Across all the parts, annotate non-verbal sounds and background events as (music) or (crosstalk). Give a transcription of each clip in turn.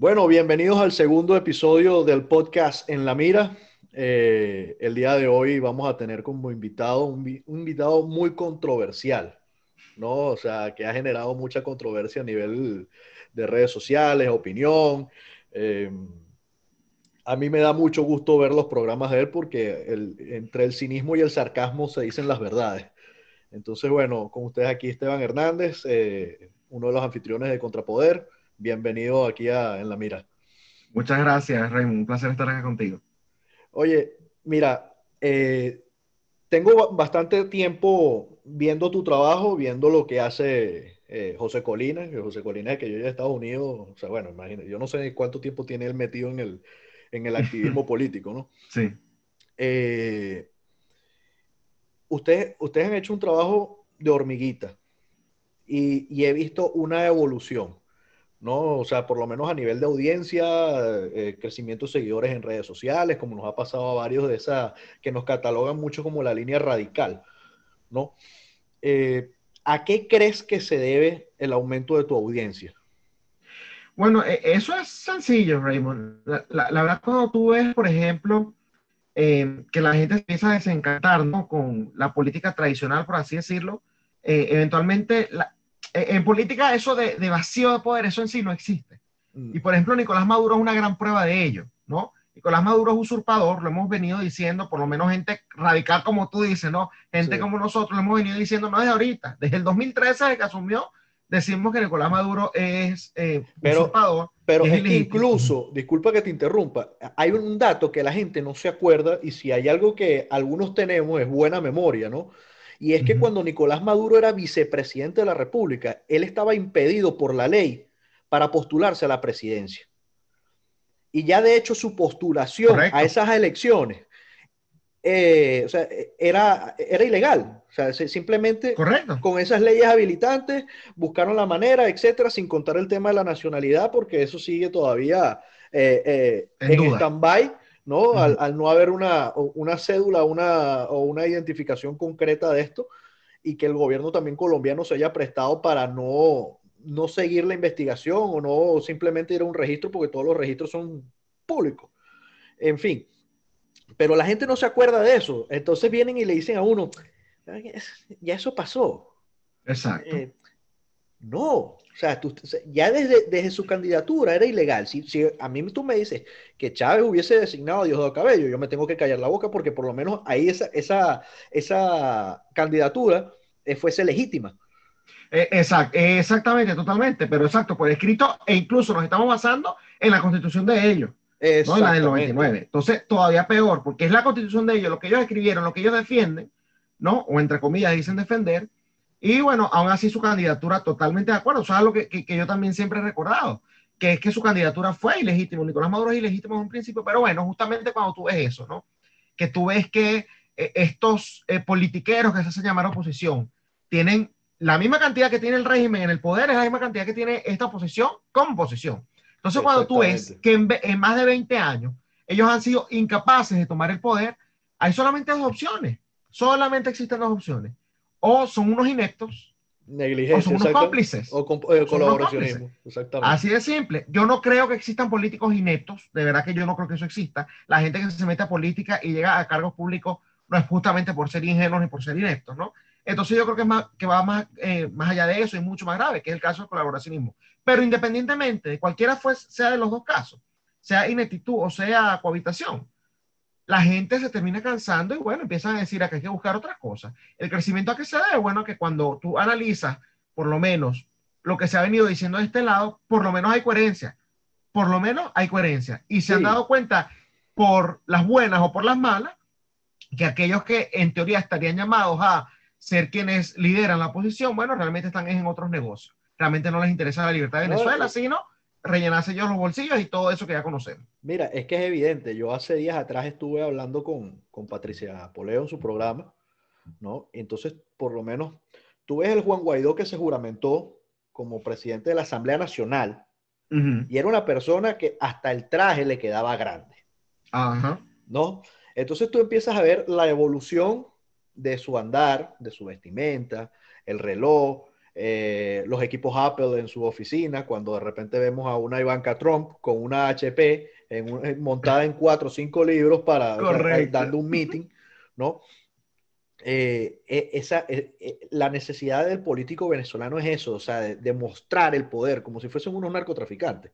Bueno, bienvenidos al segundo episodio del podcast En la Mira. Eh, el día de hoy vamos a tener como invitado un, invitado muy controversial, ¿no? O sea, que ha generado mucha controversia a nivel de redes sociales, opinión. Eh, a mí me da mucho gusto ver los programas de él porque entre el cinismo y el sarcasmo se dicen las verdades. Entonces, bueno, con ustedes aquí Esteban Hernández, eh, uno de los anfitriones de Contrapoder. Bienvenido aquí a En la Mira. Muchas gracias, Raymond. Un placer estar acá contigo. Oye, mira, eh, tengo bastante tiempo viendo tu trabajo, viendo lo que hace eh, José Colina, que José Colina es que yo ya en Estados Unidos, o sea, bueno, imagínate, yo no sé cuánto tiempo tiene él metido en el, en el activismo (laughs) político, ¿no? Sí. Eh, ustedes, ustedes han hecho un trabajo de hormiguita y, he visto una evolución, ¿no? O sea, por lo menos a nivel de audiencia, eh, crecimiento de seguidores en redes sociales, como nos ha pasado a varios de esas que nos catalogan mucho como la línea radical, ¿no? Eh, ¿A qué crees que se debe el aumento de tu audiencia? Bueno, e, eso es sencillo, Raymond. La, verdad, cuando tú ves, por ejemplo, eh, que la gente empieza a desencantar ¿no? con la política tradicional, por así decirlo, eventualmente, en política eso de, vacío de poder, eso en sí no existe. Mm. Y por ejemplo, Nicolás Maduro es una gran prueba de ello, ¿no? Nicolás Maduro es usurpador, lo hemos venido diciendo, por lo menos gente radical como tú dices, ¿no? Gente como nosotros lo hemos venido diciendo no desde ahorita, desde el 2013 desde que asumió, decimos que Nicolás Maduro es eh, pero, usurpador. Pero es, que incluso, disculpa que te interrumpa, hay un dato que la gente no se acuerda y si hay algo que algunos tenemos es buena memoria, ¿no? Y es que cuando Nicolás Maduro era vicepresidente de la República, él estaba impedido por la ley para postularse a la presidencia. Y ya de hecho su postulación a esas elecciones eh, era, era ilegal. O sea, simplemente con esas leyes habilitantes buscaron la manera, etcétera, sin contar el tema de la nacionalidad, porque eso sigue todavía eh, eh, en, en stand-by, ¿no? al, no haber una, una cédula una, o una identificación concreta de esto, y que el gobierno también colombiano se haya prestado para no no seguir la investigación o no simplemente ir a un registro porque todos los registros son públicos. En fin, pero la gente no se acuerda de eso. Entonces vienen y le dicen a uno, ya eso pasó. Exacto. Eh, no, o sea, ya desde, desde, su candidatura era ilegal. Si, si, a mí tú me dices que Chávez hubiese designado a Diosdado Cabello, yo me tengo que callar la boca porque por lo menos ahí esa, esa, esa candidatura eh, fuese legítima. Eh, exacto, exactamente, totalmente, pero exacto, por escrito, e incluso nos estamos basando en la constitución de ellos, no en la del 99. Entonces, todavía peor, porque es la constitución de ellos, lo que ellos escribieron, lo que ellos defienden, ¿no? O entre comillas dicen defender, y bueno, aún así su candidatura totalmente de acuerdo, o sea, lo que, que, yo también siempre he recordado, que es que su candidatura fue ilegítima, Nicolás Maduro es ilegítimo en un principio, pero bueno, justamente cuando tú ves eso, ¿no? Que tú ves que eh, estos eh, politiqueros que se hacen llamar oposición tienen la misma cantidad que tiene el régimen en el poder es la misma cantidad que tiene esta oposición como oposición. Entonces, cuando tú ves que en, más de 20 años ellos han sido incapaces de tomar el poder, hay solamente dos opciones. Solamente existen dos opciones. O son unos ineptos, o son unos cómplices. O, eh, colaboracionismo. Exactamente. Así de simple. Yo no creo que existan políticos ineptos. De verdad que yo no creo que eso exista. La gente que se mete a política y llega a cargos públicos no es justamente por ser ingenuos ni por ser ineptos, ¿no? Entonces yo creo que, es más, que va más, eh, más allá de eso y mucho más grave, que es el caso del colaboracionismo. Pero independientemente de cualquiera fue, sea de los dos casos, sea ineptitud o sea cohabitación, la gente se termina cansando y bueno, empiezan a decir que hay que buscar otras cosas. El crecimiento a qué se debe, bueno, que cuando tú analizas por lo menos lo que se ha venido diciendo de este lado, por lo menos hay coherencia. Por lo menos hay coherencia. Y se han dado cuenta por las buenas o por las malas, que aquellos que en teoría estarían llamados a ser quienes lideran la posición, bueno, realmente están en otros negocios. Realmente no les interesa la libertad de Venezuela, sino rellenarse ellos los bolsillos y todo eso que ya conocemos. Mira, es que es evidente. Yo hace días atrás estuve hablando con, con Patricia Poleo en su programa, ¿no? Entonces, por lo menos, tú ves el Juan Guaidó que se juramentó como presidente de la Asamblea Nacional y era una persona que hasta el traje le quedaba grande. Ajá. ¿No? Entonces tú empiezas a ver la evolución de su andar, de su vestimenta, el reloj, eh, los equipos Apple en su oficina, cuando de repente vemos a una Ivanka Trump con una HP en montada en cuatro o cinco libros para dando un meeting, ¿no? Eh, e, esa, la necesidad del político venezolano es eso, o sea, de, mostrar el poder como si fuesen unos narcotraficantes.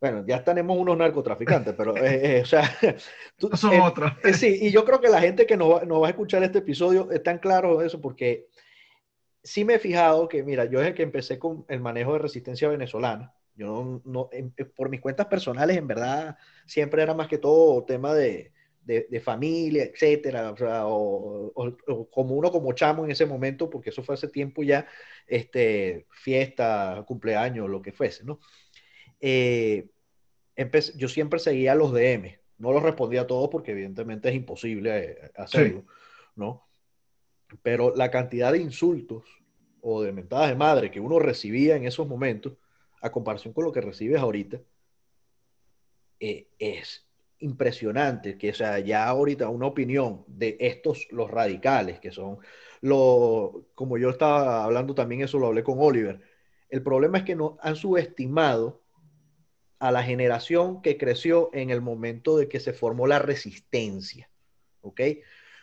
Bueno, ya tenemos unos narcotraficantes, pero, o sea, (laughs) son otros. sí, y yo creo que la gente que nos va, va a escuchar este episodio están claros de eso, porque sí me he fijado que, mira, yo desde que empecé con el manejo de resistencia venezolana, yo no, por mis cuentas personales, en verdad, siempre era más que todo tema de, de, familia, etcétera, o, como uno como chamo en ese momento, porque eso fue hace tiempo ya, este, fiesta, cumpleaños, lo que fuese, ¿no? Eh, yo siempre seguía los DM, no los respondía a todos porque evidentemente es imposible eh, hacerlo, ¿no? Pero la cantidad de insultos o de mentadas de madre que uno recibía en esos momentos, a comparación con lo que recibes ahorita, eh, es impresionante que, o sea, ya ahorita una opinión de estos, los radicales, que son los, como yo estaba hablando también, eso lo hablé con Oliver, el problema es que no han subestimado a la generación que creció en el momento de que se formó la resistencia, ¿ok?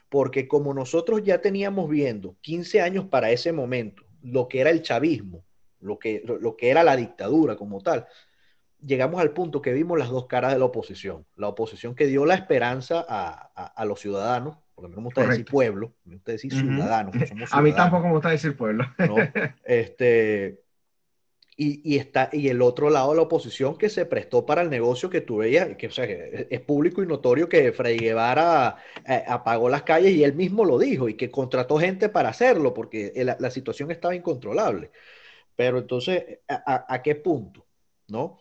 Porque como nosotros ya teníamos viendo 15 años para ese momento, lo que era el chavismo, lo que, lo que era la dictadura como tal, llegamos al punto que vimos las dos caras de la oposición. La oposición que dio la esperanza a, los ciudadanos, porque no me gusta decir pueblo, me gusta decir ciudadanos. (laughs) A mí tampoco me gusta decir pueblo. Este, y, está, y el otro lado la oposición que se prestó para el negocio que tú veías, que, o sea, es público y notorio que Freddy Guevara eh, apagó las calles y él mismo lo dijo y que contrató gente para hacerlo porque la, la situación estaba incontrolable. Pero entonces, a, qué punto? ¿No?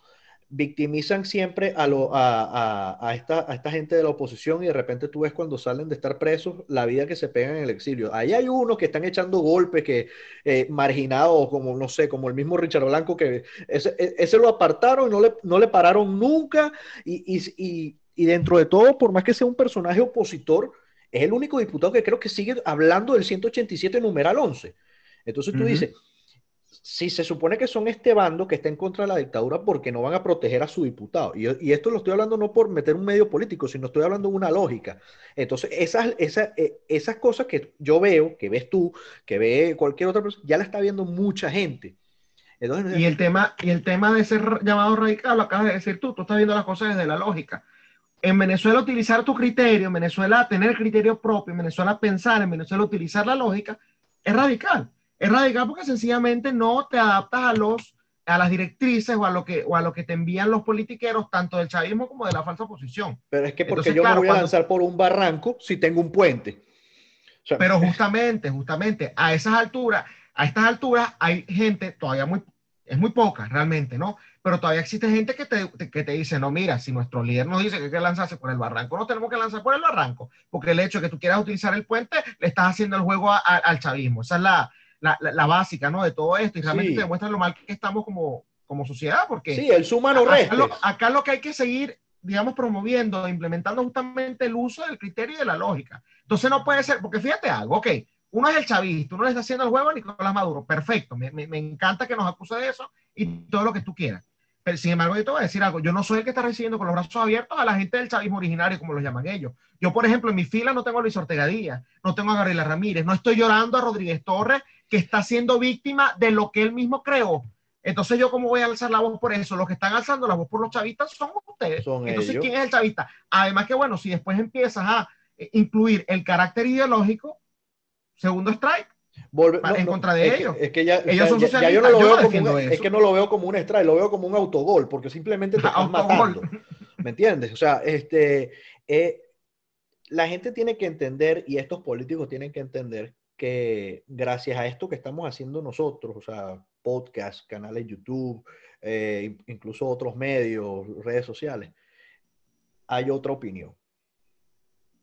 Victimizan siempre a, lo, a, a, esta, a, esta, gente de la oposición y de repente tú ves cuando salen de estar presos la vida que se pegan en el exilio. Ahí hay unos que están echando golpes, que eh, marginados, como no sé, como el mismo Richard Blanco, que ese, e, ese lo apartaron y no le, no le pararon nunca. Y, y, y, dentro de todo, por más que sea un personaje opositor, es el único diputado que creo que sigue hablando del 187 numeral 11. Entonces tú dices, si se supone que son este bando que está en contra de la dictadura porque no van a proteger a su diputado. Y, esto lo estoy hablando no por meter un medio político, sino estoy hablando de una lógica. Entonces, esas, esas, eh, esas cosas que yo veo, que ves tú, que ve cualquier otra persona, ya la está viendo mucha gente. y, el tema, y el tema de ser llamado radical, lo acabas de decir tú, tú estás viendo las cosas desde la lógica. En Venezuela utilizar tu criterio, en Venezuela tener criterio propio, en Venezuela pensar, en Venezuela utilizar la lógica, es radical es radical porque sencillamente no te adaptas a los a las directrices o a lo que o a lo que te envían los politiqueros tanto del chavismo como de la falsa oposición. Pero es que porque yo me voy a lanzar por un barranco si tengo un puente. pero justamente, justamente a esas alturas, a estas alturas hay gente todavía muy es muy poca realmente, ¿no? Pero todavía existe gente que te, que te dice, no, mira, si nuestro líder nos dice que hay que lanzarse por el barranco, no tenemos que lanzar por el barranco, porque el hecho de que tú quieras utilizar el puente, le estás haciendo el juego al chavismo. Esa es la, la, la, básica, ¿no? De todo esto y realmente te demuestra lo mal que estamos como, como sociedad, porque... Sí, el suma no acá, lo, acá lo que hay que seguir, digamos, promoviendo, implementando justamente el uso del criterio y de la lógica. Entonces no puede ser, porque fíjate algo, ok, uno es el chavista, uno le está haciendo el juego a Nicolás Maduro, perfecto, me, me, me encanta que nos acuse de eso y todo lo que tú quieras. Pero sin embargo, yo te voy a decir algo. Yo no soy el que está recibiendo con los brazos abiertos a la gente del chavismo originario, como lo llaman ellos. Yo, por ejemplo, en mi fila no tengo a Luis Ortega Díaz, no tengo a Gabriela Ramírez, no estoy llorando a Rodríguez Torres, que está siendo víctima de lo que él mismo creó. Entonces, ¿yo cómo voy a alzar la voz por eso? Los que están alzando la voz por los chavistas son ustedes. Entonces, ¿quién es el chavista? Además que, bueno, si después empiezas a eh, incluir el carácter ideológico, segundo strike, en contra de ellos. es que ya, ellos son ya, yo no lo veo como es que no lo veo como un strike, lo veo como un autogol, porque simplemente te (laughs) estás matando. ¿Me entiendes? O sea, este, eh, la gente tiene que entender y estos políticos tienen que entender que gracias a esto que estamos haciendo nosotros, o sea, podcast, canales YouTube, eh, incluso otros medios, redes sociales, hay otra opinión.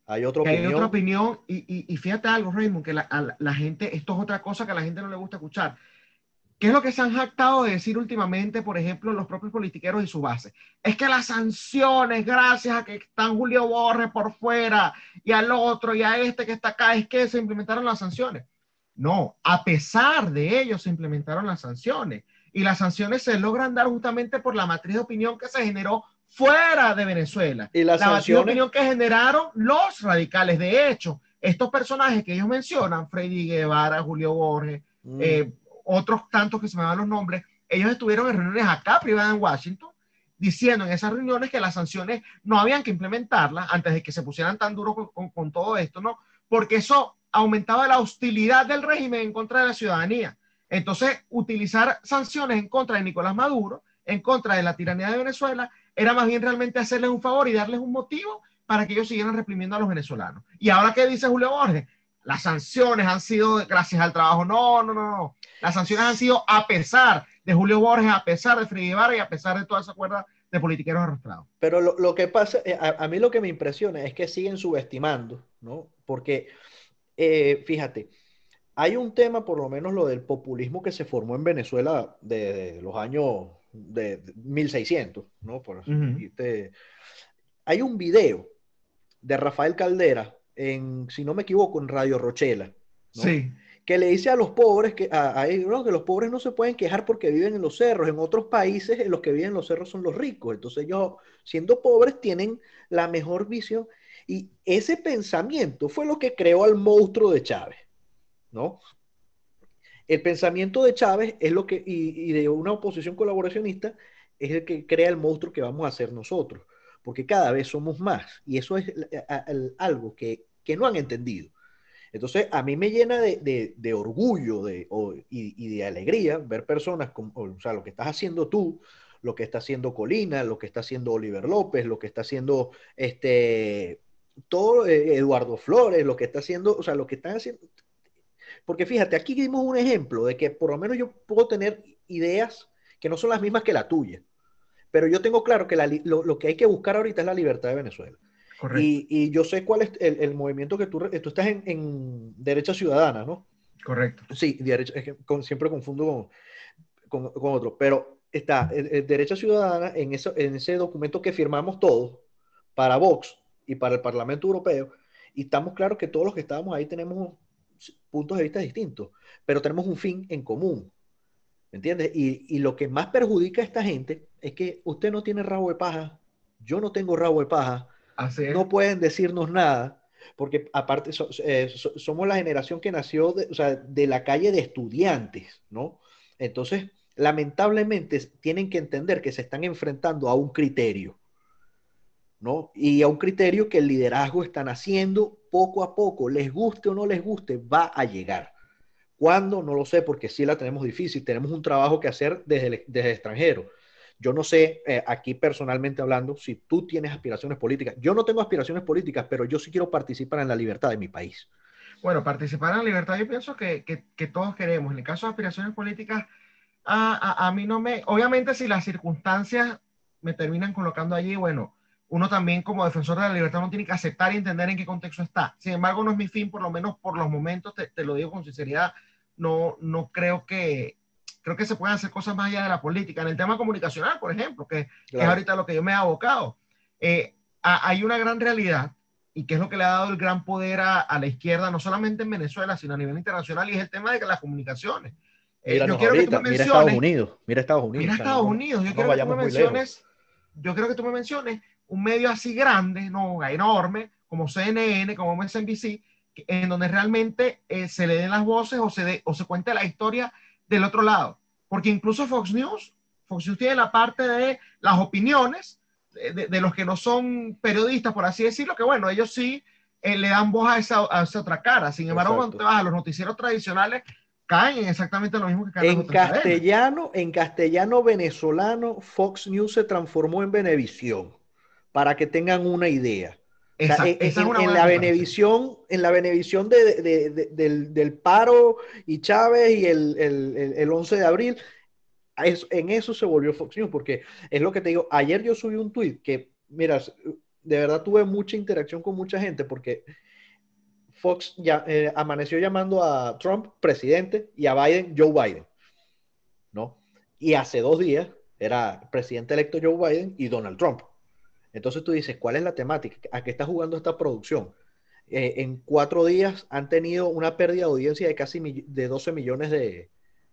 Hay otra opinión. Hay otra opinión y, y, fíjate algo, Raymond, que la, la, gente, esto es otra cosa que a la gente no le gusta escuchar. ¿Qué es lo que se han jactado de decir últimamente, por ejemplo, los propios politiqueros y su base? Es que las sanciones, gracias a que están Julio Borre por fuera y al otro y a este que está acá, es que se implementaron las sanciones. No, a pesar de ello se implementaron las sanciones y las sanciones se logran dar justamente por la matriz de opinión que se generó fuera de Venezuela. Y la matriz de opinión que generaron los radicales. De hecho, estos personajes que ellos mencionan, Freddy Guevara, Julio Borges, mm. eh, otros tantos que se me dan los nombres, ellos estuvieron en reuniones acá privadas en Washington diciendo en esas reuniones que las sanciones no habían que implementarlas antes de que se pusieran tan duros con, todo esto, ¿no? Porque eso aumentaba la hostilidad del régimen en contra de la ciudadanía. Entonces, utilizar sanciones en contra de Nicolás Maduro, en contra de la tiranía de Venezuela, era más bien realmente hacerles un favor y darles un motivo para que ellos siguieran reprimiendo a los venezolanos. Y ahora, ¿qué dice Julio Borges? Las sanciones han sido gracias al trabajo. No, no, no, no. Las sanciones han sido a pesar de Julio Borges, a pesar de Freddy Guevara y a pesar de toda esa cuerda de politiqueros arrastrados. Pero lo, que pasa, eh, a, mí lo que me impresiona es que siguen subestimando, ¿no? Porque, eh, fíjate, hay un tema, por lo menos lo del populismo que se formó en Venezuela de, los años de, 1600, ¿no? Por hay un video de Rafael Caldera, en, si no me equivoco, en Radio Rochela. Sí que le dice a los pobres que, a, que los pobres no se pueden quejar porque viven en los cerros. En otros países, en los que viven en los cerros son los ricos. Entonces ellos, siendo pobres, tienen la mejor visión. Y ese pensamiento fue lo que creó al monstruo de Chávez, ¿no? El pensamiento de Chávez es lo que, y, de una oposición colaboracionista, es el que crea el monstruo que vamos a hacer nosotros, porque cada vez somos más. Y eso es algo que, que no han entendido. Entonces, a mí me llena de, orgullo y, de alegría ver personas, como, o sea, lo que estás haciendo tú, lo que está haciendo Colina, lo que está haciendo Oliver López, lo que está haciendo este, todo eh, Eduardo Flores, lo que está haciendo, o sea, lo que están haciendo. Porque fíjate, aquí dimos un ejemplo de que por lo menos yo puedo tener ideas que no son las mismas que la tuya, pero yo tengo claro que lo que hay que buscar ahorita es la libertad de Venezuela. Y, yo sé cuál es el, movimiento que tú, tú estás en, Derecha Ciudadana, ¿no? Correcto. Sí, derecha, es que siempre confundo con, con, otro, pero está Derecha Ciudadana en, eso, en ese documento que firmamos todos para Vox y para el Parlamento Europeo, y estamos claros que todos los que estábamos ahí tenemos puntos de vista distintos, pero tenemos un fin en común. ¿Me entiendes? Y, y, lo que más perjudica a esta gente es que usted no tiene rabo de paja, yo no tengo rabo de paja, no pueden decirnos nada, porque aparte eh, somos la generación que nació de, la calle de estudiantes, ¿no? Entonces, lamentablemente, tienen que entender que se están enfrentando a un criterio, ¿no? Y a un criterio que el liderazgo están haciendo poco a poco, les guste o no les guste, va a llegar. ¿Cuándo? No lo sé, porque sí la tenemos difícil, tenemos un trabajo que hacer desde desde el extranjero yo no sé, eh, aquí personalmente hablando, si tú tienes aspiraciones políticas. Yo no tengo aspiraciones políticas, pero yo sí quiero participar en la libertad de mi país. Bueno, participar en la libertad yo pienso que, que, todos queremos. En el caso de aspiraciones políticas, a, a, mí no me... Obviamente si las circunstancias me terminan colocando allí, bueno, uno también como defensor de la libertad no tiene que aceptar y entender en qué contexto está. Sin embargo, no es mi fin, por lo menos por los momentos, te, te lo digo con sinceridad, no, no creo que, creo que se pueden hacer cosas más allá de la política. En el tema comunicacional, por ejemplo, que, es ahorita lo que yo me he abocado, eh, hay una gran realidad y que es lo que le ha dado el gran poder a, la izquierda, no solamente en Venezuela, sino a nivel internacional, y es el tema de las comunicaciones. Eh, yo quiero que tú me menciones, mira Estados Unidos, mira Estados Unidos. Mira Estados Unidos, yo quiero que tú me menciones, yo quiero que tú me menciones un medio así grande, no, enorme, como CNN, como MSNBC, en donde realmente eh, se le den las voces o se, de, o se cuente la historia del otro lado. Porque incluso Fox News, Fox News tiene la parte de las opiniones de, los que no son periodistas, por así decirlo, que bueno, ellos sí eh, le dan voz a esa, a esa, otra cara. Sin embargo, cuando te vas a los noticieros tradicionales, caen en exactamente lo mismo que caen en castellano, en castellano venezolano, Fox News se transformó en Venevisión, para que tengan una idea en, la Benevisión, en la Benevisión del, paro y Chávez y el, el, 11 de abril, en eso se volvió Fox News, porque es lo que te digo, ayer yo subí un tweet que, mira, de verdad tuve mucha interacción con mucha gente porque Fox ya, eh, amaneció llamando a Trump presidente y a Biden Joe Biden, ¿no? Y hace dos días era presidente electo Joe Biden y Donald Trump. Entonces tú dices, ¿cuál es la temática? ¿A qué está jugando esta producción? eh, en cuatro días han tenido una pérdida de audiencia de casi de 12 millones de,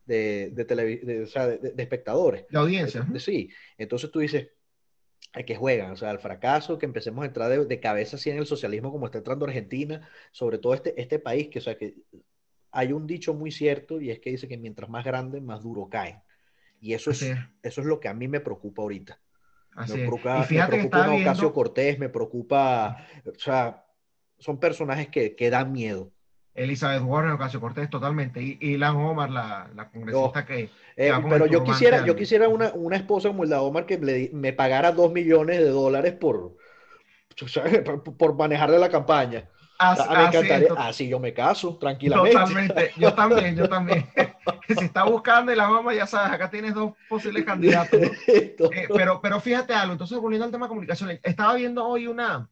de, de, espectadores. De audiencia. Sí, entonces tú dices, hay que juegan, o sea, el fracaso, que empecemos a entrar de, cabeza así en el socialismo como está entrando Argentina, sobre todo este, este país, que, o sea, que hay un dicho muy cierto y es que dice que mientras más grande, más duro caen. Y eso es, eso es lo que a mí me preocupa ahorita. Me preocupa, me preocupa Ocasio Cortés, me preocupa, o sea, son personajes que, que dan miedo. Elizabeth Warren, Ocasio Cortés, totalmente. Y, y Lan Omar, la, la congresista que, eh, pero yo quisiera, yo quisiera una, una, esposa como la Omar que me, me pagara dos millones de dólares por, (laughs) por manejarle la campaña. Así, ah, así, yo me caso, tranquilamente. Totalmente, yo también, yo también. (laughs) si está buscando y la mamá, ya sabes, acá tienes dos posibles candidatos. (laughs) Eh, pero, pero fíjate algo, entonces volviendo al tema de comunicación, estaba viendo hoy una,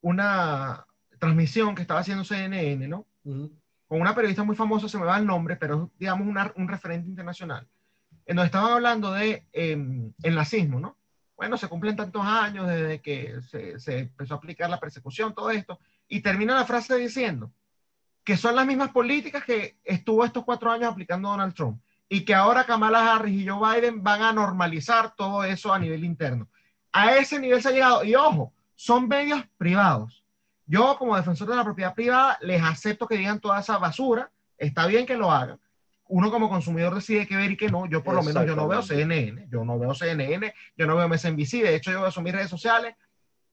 una transmisión que estaba haciendo CNN, ¿no? Con una periodista muy famosa, se me va el nombre, pero digamos un referente internacional, en donde estaban hablando de em, el nazismo, ¿no? Bueno, se cumplen tantos años desde que se, se empezó a aplicar la persecución, todo esto, y termina la frase diciendo que son las mismas políticas que estuvo estos cuatro años aplicando Donald Trump y que ahora Kamala Harris y Joe Biden van a normalizar todo eso a nivel interno. A ese nivel se ha llegado. Y ojo, son medios privados. Yo como defensor de la propiedad privada les acepto que digan toda esa basura. Está bien que lo hagan. Uno como consumidor decide qué ver y qué no. Yo por lo menos yo no veo CNN. Yo no veo CNN. Yo no veo MSNBC. De hecho, yo veo mis redes sociales.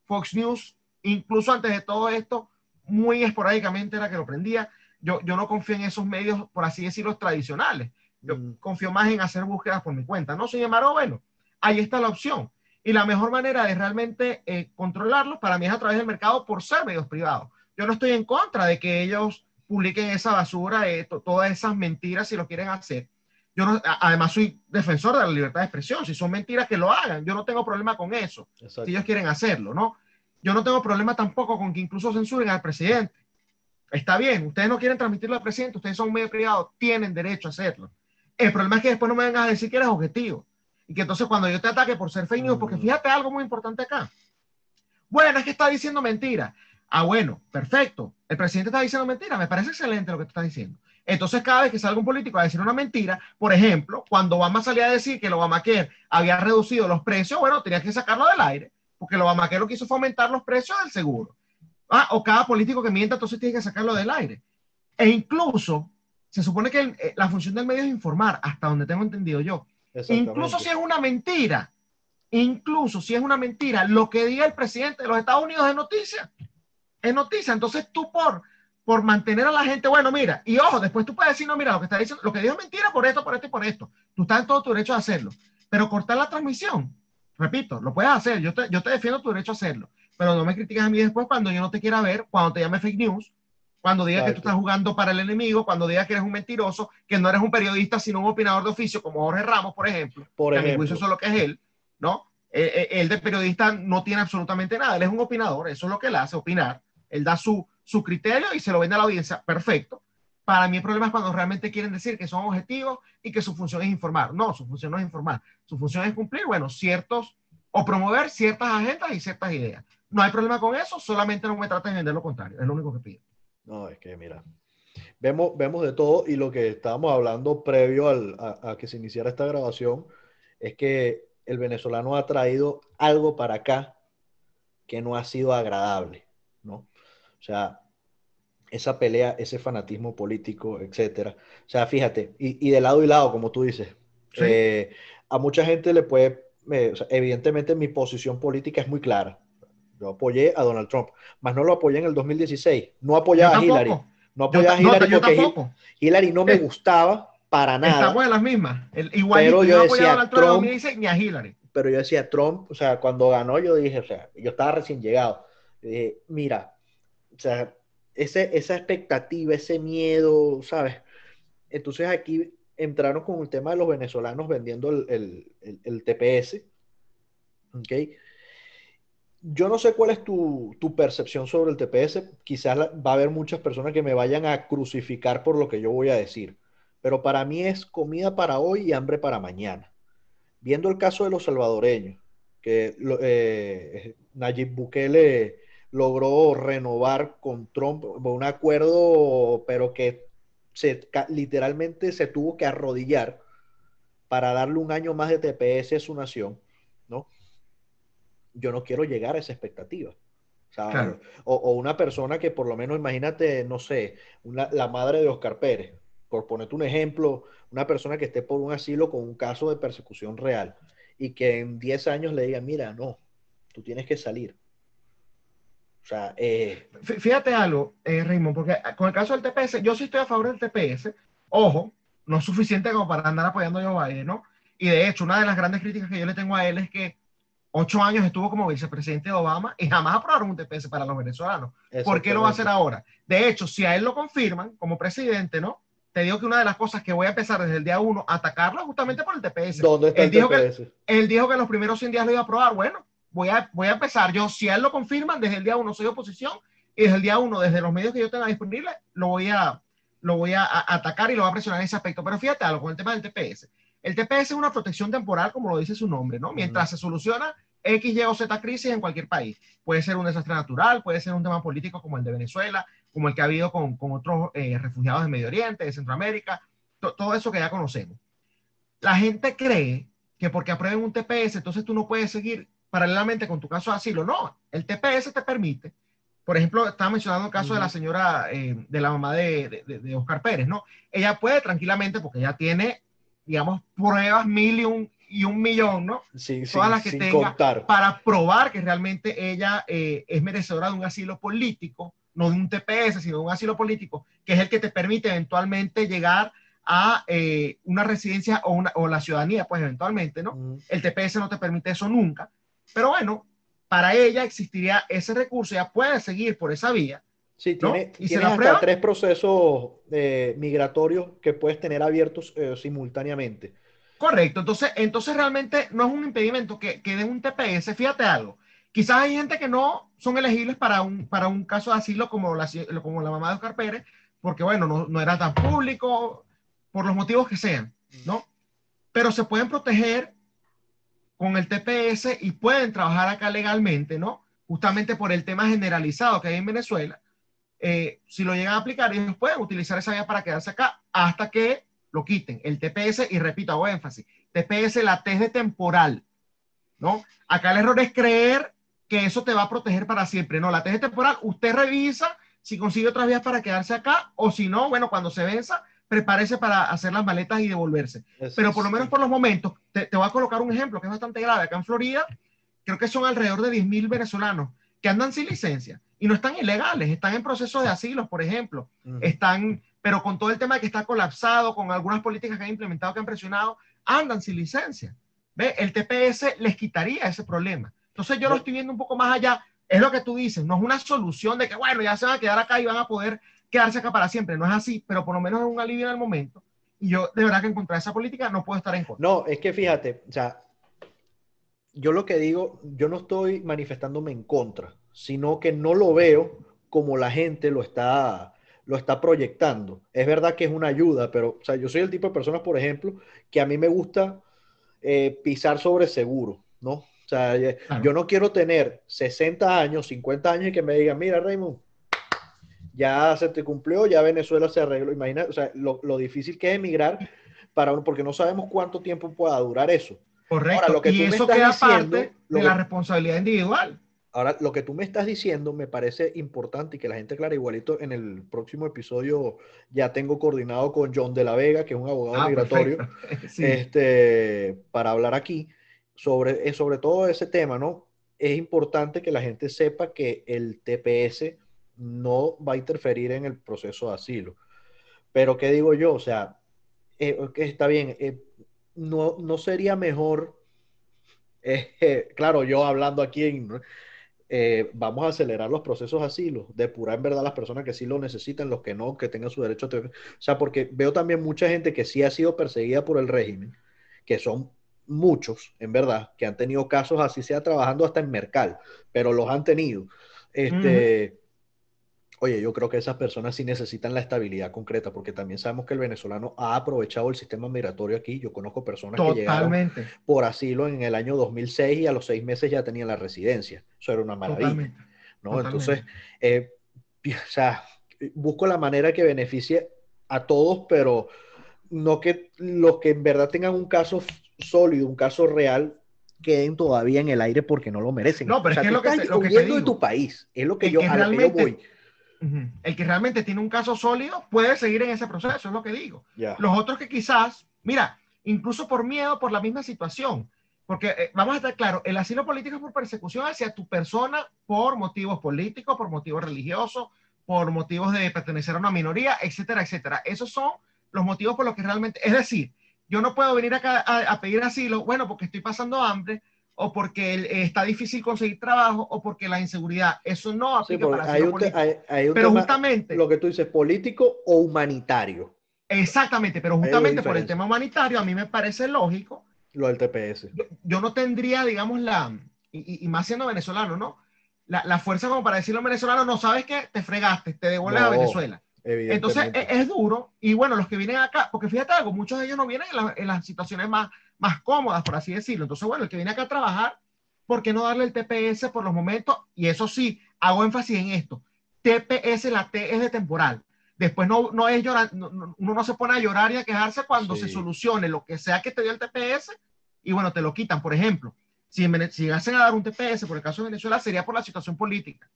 Fox News, incluso antes de todo esto, muy esporádicamente era que lo prendía. Yo, yo no confío en esos medios, por así decirlo, tradicionales. Yo mm. confío más en hacer búsquedas por mi cuenta. No, sin embargo, bueno, ahí está la opción. Y la mejor manera de realmente eh, controlarlos para mí es a través del mercado por ser medios privados. Yo no estoy en contra de que ellos publiquen esa basura, eh, todas esas mentiras si lo quieren hacer. Yo no, además soy defensor de la libertad de expresión. Si son mentiras, que lo hagan. Yo no tengo problema con eso. Si ellos quieren hacerlo, ¿no? Yo no tengo problema tampoco con que incluso censuren al presidente. Está bien, ustedes no quieren transmitirlo al presidente, ustedes son medio privado, tienen derecho a hacerlo. El problema es que después no me vengas a decir que eres objetivo. Y que entonces cuando yo te ataque por ser fake news, porque mm. fíjate algo muy importante acá. Bueno, es que está diciendo mentira. Ah, bueno, perfecto. El presidente está diciendo mentira. Me parece excelente lo que tú estás diciendo. Entonces, cada vez que salga un político a decir una mentira, por ejemplo, cuando Obama salía a decir que el Obamacare había reducido los precios, bueno, tenía que sacarlo del aire porque lo que lo que hizo fue aumentar los precios del seguro. Ah, o cada político que mienta, entonces tiene que sacarlo del aire. E incluso, se supone que eh, la función del medio es informar, hasta donde tengo entendido yo. Incluso si es una mentira, incluso si es una mentira, lo que diga el presidente de los Estados Unidos es noticia. Es noticia. Entonces tú por, por mantener a la gente, bueno, mira, y ojo, después tú puedes decir, no, mira, lo que está diciendo, lo que dijo es mentira por esto, por esto y por esto. Tú estás en todo tu derecho a hacerlo. Pero cortar la transmisión Repito, lo puedes hacer, yo te, yo te defiendo tu derecho a hacerlo, pero no me critiques a mí después cuando yo no te quiera ver, cuando te llame fake news, cuando digas que tú estás jugando para el enemigo, cuando digas que eres un mentiroso, que no eres un periodista, sino un opinador de oficio, como Jorge Ramos, por ejemplo, por ejemplo. que a mi juicio eso es lo que es él, ¿no? Eh, eh, él de periodista no tiene absolutamente nada, él es un opinador, eso es lo que él hace, opinar, él da su, su criterio y se lo vende a la audiencia, perfecto. Para mí el problema es cuando realmente quieren decir que son objetivos y que su función es informar. No, su función no es informar, su función es cumplir, bueno, ciertos o promover ciertas agendas y ciertas ideas. No hay problema con eso, solamente no me traten de vender lo contrario, es lo único que pido. No, es que mira, vemos, vemos de todo y lo que estábamos hablando previo a, que se iniciara esta grabación es que el venezolano ha traído algo para acá que no ha sido agradable, ¿no? O sea, esa pelea, ese fanatismo político, etcétera. O sea, fíjate, y, de lado y lado, como tú dices, eh, a mucha gente le puede evidentemente mi posición política es muy clara. Yo apoyé a Donald Trump, más no lo apoyé en el 2016. No apoyaba a Hillary. No apoyaba a Hillary porque Hillary no me eh, gustaba para nada. Estamos en las mismas. igual pero yo, decía, a Donald Trump, ni a Hillary. Pero yo decía, Trump, o sea, cuando ganó, yo dije, o sea, yo estaba recién llegado. Dije, mira, o sea, esa expectativa, ese miedo, ¿sabes? Entonces aquí entraron con el tema de los venezolanos vendiendo el, TPS. ¿okay? Yo no sé cuál es tu, percepción sobre el TPS. Quizás va a haber muchas personas que me vayan a crucificar por lo que yo voy a decir. Pero para mí es comida para hoy y hambre para mañana. Viendo el caso de los salvadoreños, que eh, Nayib Bukele logró renovar con Trump un acuerdo, pero que se, literalmente se tuvo que arrodillar para darle un año más de TPS a su nación, ¿no? Yo no quiero llegar a esa expectativa. O, una persona que por lo menos, imagínate, no sé, la madre de Oscar Pérez, por ponerte un ejemplo, una persona que esté por un asilo con un caso de persecución real y que en 10 años le diga, mira, no, tú tienes que salir. Sea, eh... fíjate algo, eh, Raymond, porque con el caso del TPS, yo sí estoy a favor del TPS. Ojo, no es suficiente como para andar apoyando a Joe Biden, ¿no? Y de hecho, una de las grandes críticas que yo le tengo a él es que ocho años estuvo como vicepresidente de Obama y jamás aprobaron un TPS para los venezolanos. ¿Por qué lo va a hacer ahora? De hecho, si a él lo confirman como presidente, ¿no? Te digo que una de las cosas que voy a empezar desde el día uno atacarlo justamente por el TPS. ¿Dónde está él el dijo TPS? Que, él dijo que los primeros 100 días lo iba a aprobar. Bueno, voy a, voy a empezar. Yo, si a él lo confirman, desde el día uno soy oposición y desde el día uno, desde los medios que yo tenga disponibles, lo voy a, lo voy a, atacar y lo voy a presionar en ese aspecto. Pero fíjate algo con el tema del TPS. El TPS es una protección temporal, como lo dice su nombre, ¿no? Mientras se soluciona X, Y o Z crisis en cualquier país. Puede ser un desastre natural, puede ser un tema político como el de Venezuela, como el que ha habido con, con otros eh, refugiados de Medio Oriente, de Centroamérica, todo eso que ya conocemos. La gente cree que porque aprueben un TPS, entonces tú no puedes seguir paralelamente con tu caso de asilo. No, el TPS te permite. Por ejemplo, estaba mencionando el caso de la señora, eh, de la mamá de, de, Oscar Pérez, ¿no? Ella puede tranquilamente, porque ella tiene, digamos, pruebas mil y un, y un millón, ¿no? Sí, Todas las que tenga para probar que realmente ella eh, es merecedora de un asilo político, no de un TPS, sino de un asilo político, que es el que te permite eventualmente llegar a eh, una residencia o, una, o, la ciudadanía, pues eventualmente, ¿no? El TPS no te permite eso nunca. Pero bueno, para ella existiría ese recurso, ya puede seguir por esa vía. Sí, tiene, y hasta tres procesos eh, migratorios que puedes tener abiertos simultáneamente. Correcto, entonces, entonces realmente no es un impedimento que, que den un TPS. Fíjate algo, quizás hay gente que no son elegibles para un, para un caso de asilo como la, como la mamá de Oscar Pérez, porque bueno, no, no era tan público, por los motivos que sean, ¿no? Pero se pueden proteger con el TPS y pueden trabajar acá legalmente, ¿no? Justamente por el tema generalizado que hay en Venezuela. Eh, si lo llegan a aplicar, ellos pueden utilizar esa vía para quedarse acá hasta que lo quiten. El TPS, y repito, hago énfasis, TPS, la T de temporal, ¿no? Acá el error es creer que eso te va a proteger para siempre. No, la T de temporal, usted revisa si consigue otras vías para quedarse acá, o si no, bueno, cuando se venza, prepárese para hacer las maletas y devolverse. Pero por lo menos por los momentos, te, te, voy a colocar un ejemplo que es bastante grave. Acá en Florida, creo que son alrededor de 10.000 venezolanos que andan sin licencia y no están ilegales, están en proceso de asilo, por ejemplo. Están pero con todo el tema que está colapsado, con algunas políticas que han implementado, que han presionado, andan sin licencia. ¿Ve? El TPS les quitaría ese problema. Entonces yo lo estoy viendo un poco más allá. Es lo que tú dices, no es una solución de que, bueno, ya se van a quedar acá y van a poder quedarse acá para siempre. No es así, pero por lo menos es un alivio en el momento. Y yo, de verdad que en contra de esa política no puedo estar en contra. No, es que fíjate, o sea, yo lo que digo, yo no estoy manifestándome en contra, sino que no lo veo como la gente lo está, lo está proyectando. Es verdad que es una ayuda, pero o sea, yo soy el tipo de personas, por ejemplo, que a mí me gusta eh, pisar sobre seguro, ¿no? O sea, yo no quiero tener 60 años, 50 años y que me digan, mira, Raymond, ya se te cumplió, ya Venezuela se arregló. Imagina, o sea, lo, lo difícil que es emigrar para uno, porque no sabemos cuánto tiempo pueda durar eso. Correcto. lo que y eso queda parte de la responsabilidad individual. Ahora, lo que tú me estás diciendo me parece importante y que la gente clara, igualito en el próximo episodio ya tengo coordinado con John de la Vega, que es un abogado ah, migratorio, (laughs) este, para hablar aquí sobre, eh, sobre todo ese tema, ¿no? Es importante que la gente sepa que el TPS no va a interferir en el proceso de asilo. Pero, ¿qué digo yo? O sea, eh, está bien, eh, no, no sería mejor, (laughs) claro, yo hablando aquí eh, vamos a acelerar los procesos de asilo, depurar en verdad las personas que sí lo necesitan, los que no, que tengan su derecho a... O sea, porque veo también mucha gente que sí ha sido perseguida por el régimen, que son muchos, en verdad, que han tenido casos así, sea trabajando hasta en Mercal, pero los han tenido. Este, Oye, yo creo que esas personas sí necesitan la estabilidad concreta, porque también sabemos que el venezolano ha aprovechado el sistema migratorio aquí. Yo conozco personas que llegaron por asilo en el año 2006 y a los seis meses ya tenían la residencia. Eso era una maravilla. ¿no? Entonces, eh, o sea, busco la manera que beneficie a todos, pero no que los que en verdad tengan un caso sólido, un caso real, queden todavía en el aire porque no lo merecen. No, pero es que es lo que, lo que de tu país, es lo que yo, a lo que yo voy. El que realmente tiene un caso sólido puede seguir en ese proceso, es lo que digo. Los otros que quizás, mira, incluso por miedo, por la misma situación, porque eh, vamos a estar claros, el asilo político es por persecución hacia tu persona por motivos políticos, por motivos religiosos, por motivos de pertenecer a una minoría, etcétera, etcétera. Esos son los motivos por los que realmente, es decir, yo no puedo venir acá a, pedir asilo, bueno, porque estoy pasando hambre, o porque está difícil conseguir trabajo, o porque la inseguridad. Eso no aplica para asilo Pero justamente... Lo que tú dices, político o humanitario. Exactamente, pero justamente por el tema humanitario, a mí me parece lógico. Lo del TPS. Yo, no tendría, digamos, la, y, más siendo venezolano, ¿no? La, la, fuerza como para decirlo venezolano, no sabes que te fregaste, te devuelves a Venezuela. Entonces e, es, duro. Y bueno, los que vienen acá, porque fíjate algo, muchos de ellos no vienen en, las situaciones más, más cómodas, por así decirlo. Entonces, bueno, el que viene acá a trabajar, ¿por qué no darle el TPS por los momentos? Y eso sí, hago énfasis en esto. TPS, la T es de temporal. Después no, no es llorar, uno no se pone a llorar y a quejarse cuando se solucione lo que sea que te dio el TPS y bueno, te lo quitan. Por ejemplo, si, si llegasen a dar un TPS, por el caso de Venezuela, sería por la situación política,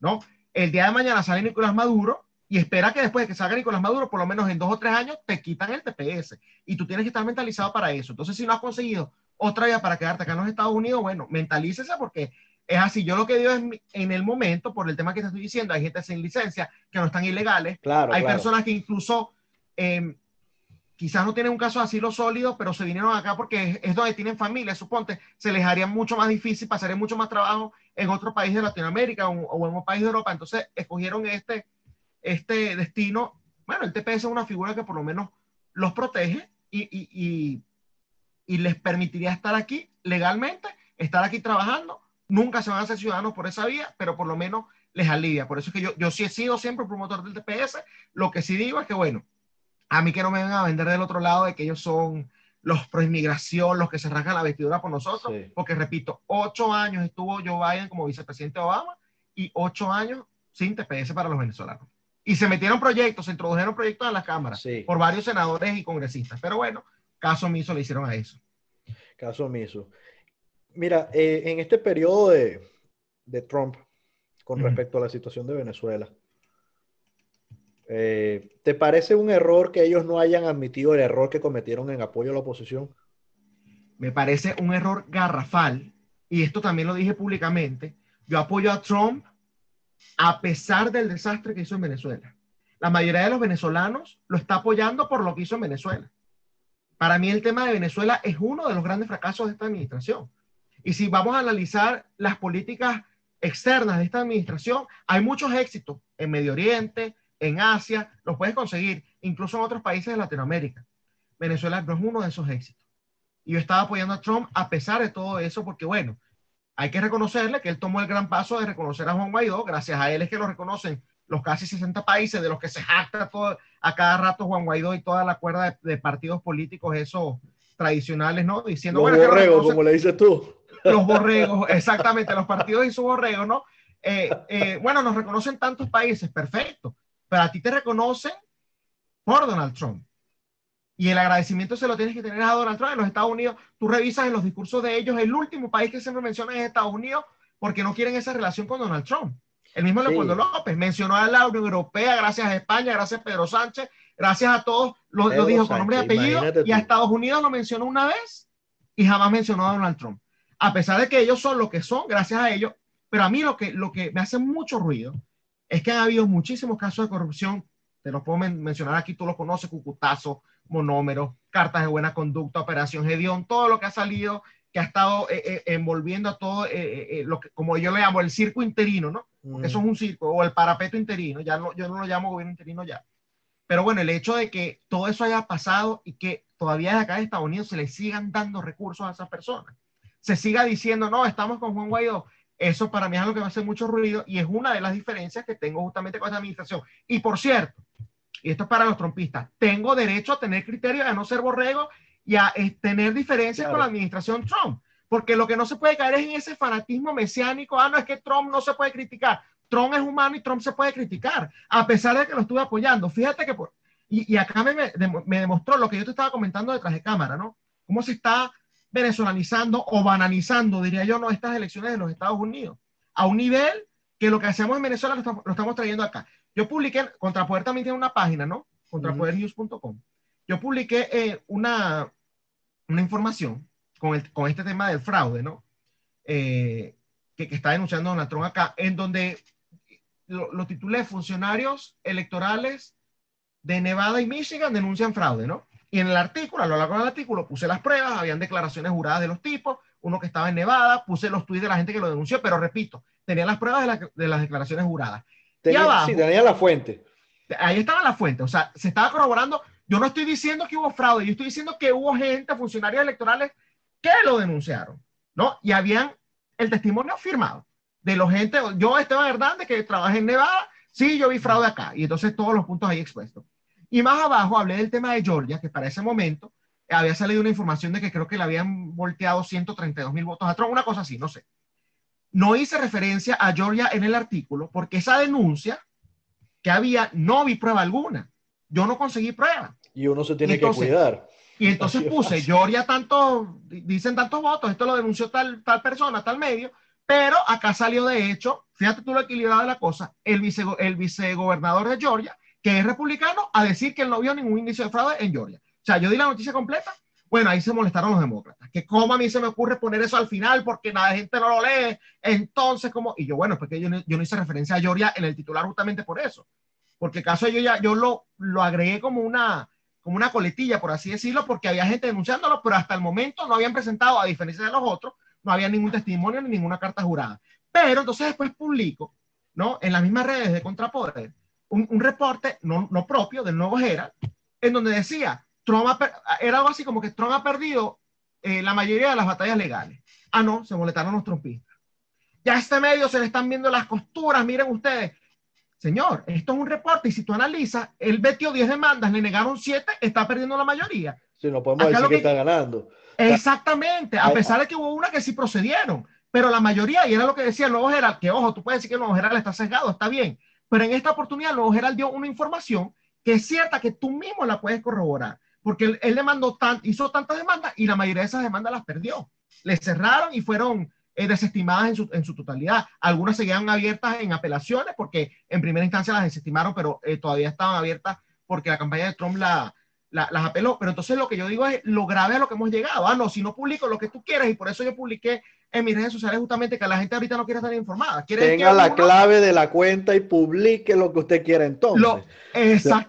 ¿no? El día de mañana sale Nicolás Maduro y espera que después de que salga Nicolás Maduro, por lo menos en dos o tres años, te quitan el TPS. Y tú tienes que estar mentalizado para eso. Entonces, si no has conseguido otra vía para quedarte acá en los Estados Unidos, bueno, mentalícese porque es así. Yo lo que digo es en el momento, por el tema que te estoy diciendo, hay gente sin licencia que no están ilegales. Claro, hay personas que incluso em, quizás no tienen un caso de asilo sólido, pero se vinieron acá porque es, donde tienen familia, suponte, se les haría mucho más difícil, pasaría mucho más trabajo en otro país de Latinoamérica o en un país de Europa. Entonces, escogieron este este destino, bueno, el TPS es una figura que por lo menos los protege y, y, y, y, les permitiría estar aquí legalmente, estar aquí trabajando. Nunca se van a hacer ciudadanos por esa vía, pero por lo menos les alivia. Por eso es que yo, yo sí he sido siempre promotor del TPS. Lo que sí digo es que, bueno, a mí que no me vengan a vender del otro lado de que ellos son los pro inmigración, los que se rasgan la vestidura por nosotros, porque repito, ocho años estuvo Joe Biden como vicepresidente de Obama y ocho años sin TPS para los venezolanos. Y se metieron proyectos, se introdujeron proyectos en la Cámara por varios senadores y congresistas. Pero bueno, caso omiso le hicieron a eso. Caso omiso. Mira, eh, en este periodo de, de Trump, con respecto a la situación de Venezuela, eh, ¿te parece un error que ellos no hayan admitido el error que cometieron en apoyo a la oposición? Me parece un error garrafal, y esto también lo dije públicamente. Yo apoyo a Trump a pesar del desastre que hizo en Venezuela. La mayoría de los venezolanos lo está apoyando por lo que hizo en Venezuela. Para mí el tema de Venezuela es uno de los grandes fracasos de esta administración. Y si vamos a analizar las políticas externas de esta administración, hay muchos éxitos en Medio Oriente, en Asia, los puedes conseguir, incluso en otros países de Latinoamérica. Venezuela no es uno de esos éxitos. Y yo estaba apoyando a Trump a pesar de todo eso, porque bueno, hay que reconocerle que él tomó el gran paso de reconocer a Juan Guaidó, gracias a él es que lo reconocen los casi 60 países de los que se jacta todo, a cada rato Juan Guaidó y toda la cuerda de, partidos políticos, esos tradicionales, ¿no? Diciendo, los borregos, como le dices tú. (laughs) Los borregos, exactamente, los partidos y sus borregos, ¿no? Eh, eh, bueno, nos reconocen tantos países, perfecto, pero a ti te reconocen por Donald Trump. Y el agradecimiento se lo tienes que tener a Donald Trump en los Estados Unidos. Tú revisas en los discursos de ellos, el último país que siempre menciona es Estados Unidos porque no quieren esa relación con Donald Trump. El mismo Leopoldo López mencionó a la Unión Europea, gracias a España, gracias a Pedro Sánchez, gracias a todos, lo, dijo con nombre y apellido, y a Estados Unidos lo mencionó una vez y jamás mencionó a Donald Trump. A pesar de que ellos son lo que son, gracias a ellos, pero a mí lo que, lo que me hace mucho ruido es que han habido muchísimos casos de corrupción, te los puedo mencionar aquí, tú los conoces, Cucutazo, monómeros, cartas de buena conducta, operación Gedeón, todo lo que ha salido, que ha estado eh, eh, envolviendo a todo, eh, lo que, como yo le llamo, el circo interino, ¿no? Porque eso es un circo, o el parapeto interino, ya no, yo no lo llamo gobierno interino ya. Pero bueno, el hecho de que todo eso haya pasado y que todavía de acá de Estados Unidos se le sigan dando recursos a esas personas, se siga diciendo, no, estamos con Juan Guaidó, eso para mí es algo que va a hacer mucho ruido y es una de las diferencias que tengo justamente con esta administración. Y por cierto, y esto es para los trompistas, tengo derecho a tener criterio, a no ser borrego y a eh, tener diferencias con la administración Trump. porque lo que no se puede caer es en ese fanatismo mesiánico, ah, no, es que Trump no se puede criticar. Trump es humano y Trump se puede criticar, a pesar de que lo estuve apoyando. Fíjate que, por, y, acá me, me, demostró lo que yo te estaba comentando detrás de cámara, ¿no? Cómo se está venezolanizando o bananizando, diría yo, no, estas elecciones de los Estados Unidos, a un nivel que lo que hacemos en Venezuela lo, estamos, trayendo acá. Yo publiqué, Contrapoder también tiene una página, ¿no? Contrapodernews.com. Yo publiqué eh, una, una información con, el, con este tema del fraude, ¿no? Eh, que, que, está denunciando Donald Trump acá, en donde lo, lo titulé Funcionarios electorales de Nevada y Michigan denuncian fraude, ¿no? Y en el artículo, a lo largo del artículo, puse las pruebas, habían declaraciones juradas de los tipos, uno que estaba en Nevada, puse los tweets de la gente que lo denunció, pero repito, tenía las pruebas de, de las declaraciones juradas. Tenía, abajo, sí, tenía la fuente. Ahí estaba la fuente, o sea, se estaba corroborando. Yo no estoy diciendo que hubo fraude, yo estoy diciendo que hubo gente, funcionarios electorales, que lo denunciaron, ¿no? Y habían el testimonio firmado de los gente, yo Esteban Hernández, que trabaja en Nevada, sí, yo vi fraude acá, y entonces todos los puntos ahí expuestos. Y más abajo hablé del tema de Georgia, que para ese momento había salido una información de que creo que le habían volteado 132 mil votos a Trump, una cosa así, no sé. No hice referencia a Georgia en el artículo porque esa denuncia que había, no vi prueba alguna. Yo no conseguí prueba. Y uno se tiene que cuidar. Y entonces puse, Georgia tanto, dicen tantos votos, esto lo denunció tal, tal persona, tal medio, pero acá salió de hecho, fíjate tú lo equilibrado de la cosa, el, vice, el vicegobernador de Georgia que es republicano, a decir que él no vio ningún inicio de fraude en Georgia. O sea, yo di la noticia completa. Bueno, ahí se molestaron los demócratas. Que cómo a mí se me ocurre poner eso al final porque de gente no lo lee. Entonces, como Y yo, bueno, porque yo no, yo no hice referencia a Georgia en el titular justamente por eso. Porque caso yo ya, yo lo, lo agregué como una, como una coletilla, por así decirlo, porque había gente denunciándolo, pero hasta el momento no habían presentado, a diferencia de los otros, no había ningún testimonio ni ninguna carta jurada. Pero entonces después publico, ¿no? En las mismas redes de Contrapoder, un, reporte no, no, propio del nuevo Herald, en donde decía, Trump era algo así como que Trump ha perdido eh, la mayoría de las batallas legales. Ah, no, se molestaron los trumpistas. Ya a este medio se le están viendo las costuras, miren ustedes. Señor, esto es un reporte y si tú analizas, él metió 10 demandas, le negaron 7, está perdiendo la mayoría. Sí, no podemos decir que, está ganando. Exactamente, a pesar de que hubo una que sí procedieron, pero la mayoría, y era lo que decía el nuevo Herald, que ojo, tú puedes decir que el nuevo Herald está sesgado, está bien, pero en esta oportunidad, luego Gerald dio una información que es cierta, que tú mismo la puedes corroborar, porque él, le mandó tan, hizo tantas demandas y la mayoría de esas demandas las perdió. Le cerraron y fueron eh, desestimadas en su, en su, totalidad. Algunas seguían abiertas en apelaciones porque en primera instancia las desestimaron, pero eh, todavía estaban abiertas porque la campaña de Trump la, las apeló. Pero entonces lo que yo digo es lo grave a lo que hemos llegado. Ah, no, si no publico lo que tú quieres, y por eso yo publiqué en mis redes sociales justamente que la gente ahorita no quiere estar informada. Tenga la clave de la cuenta y publique lo que usted quiera entonces.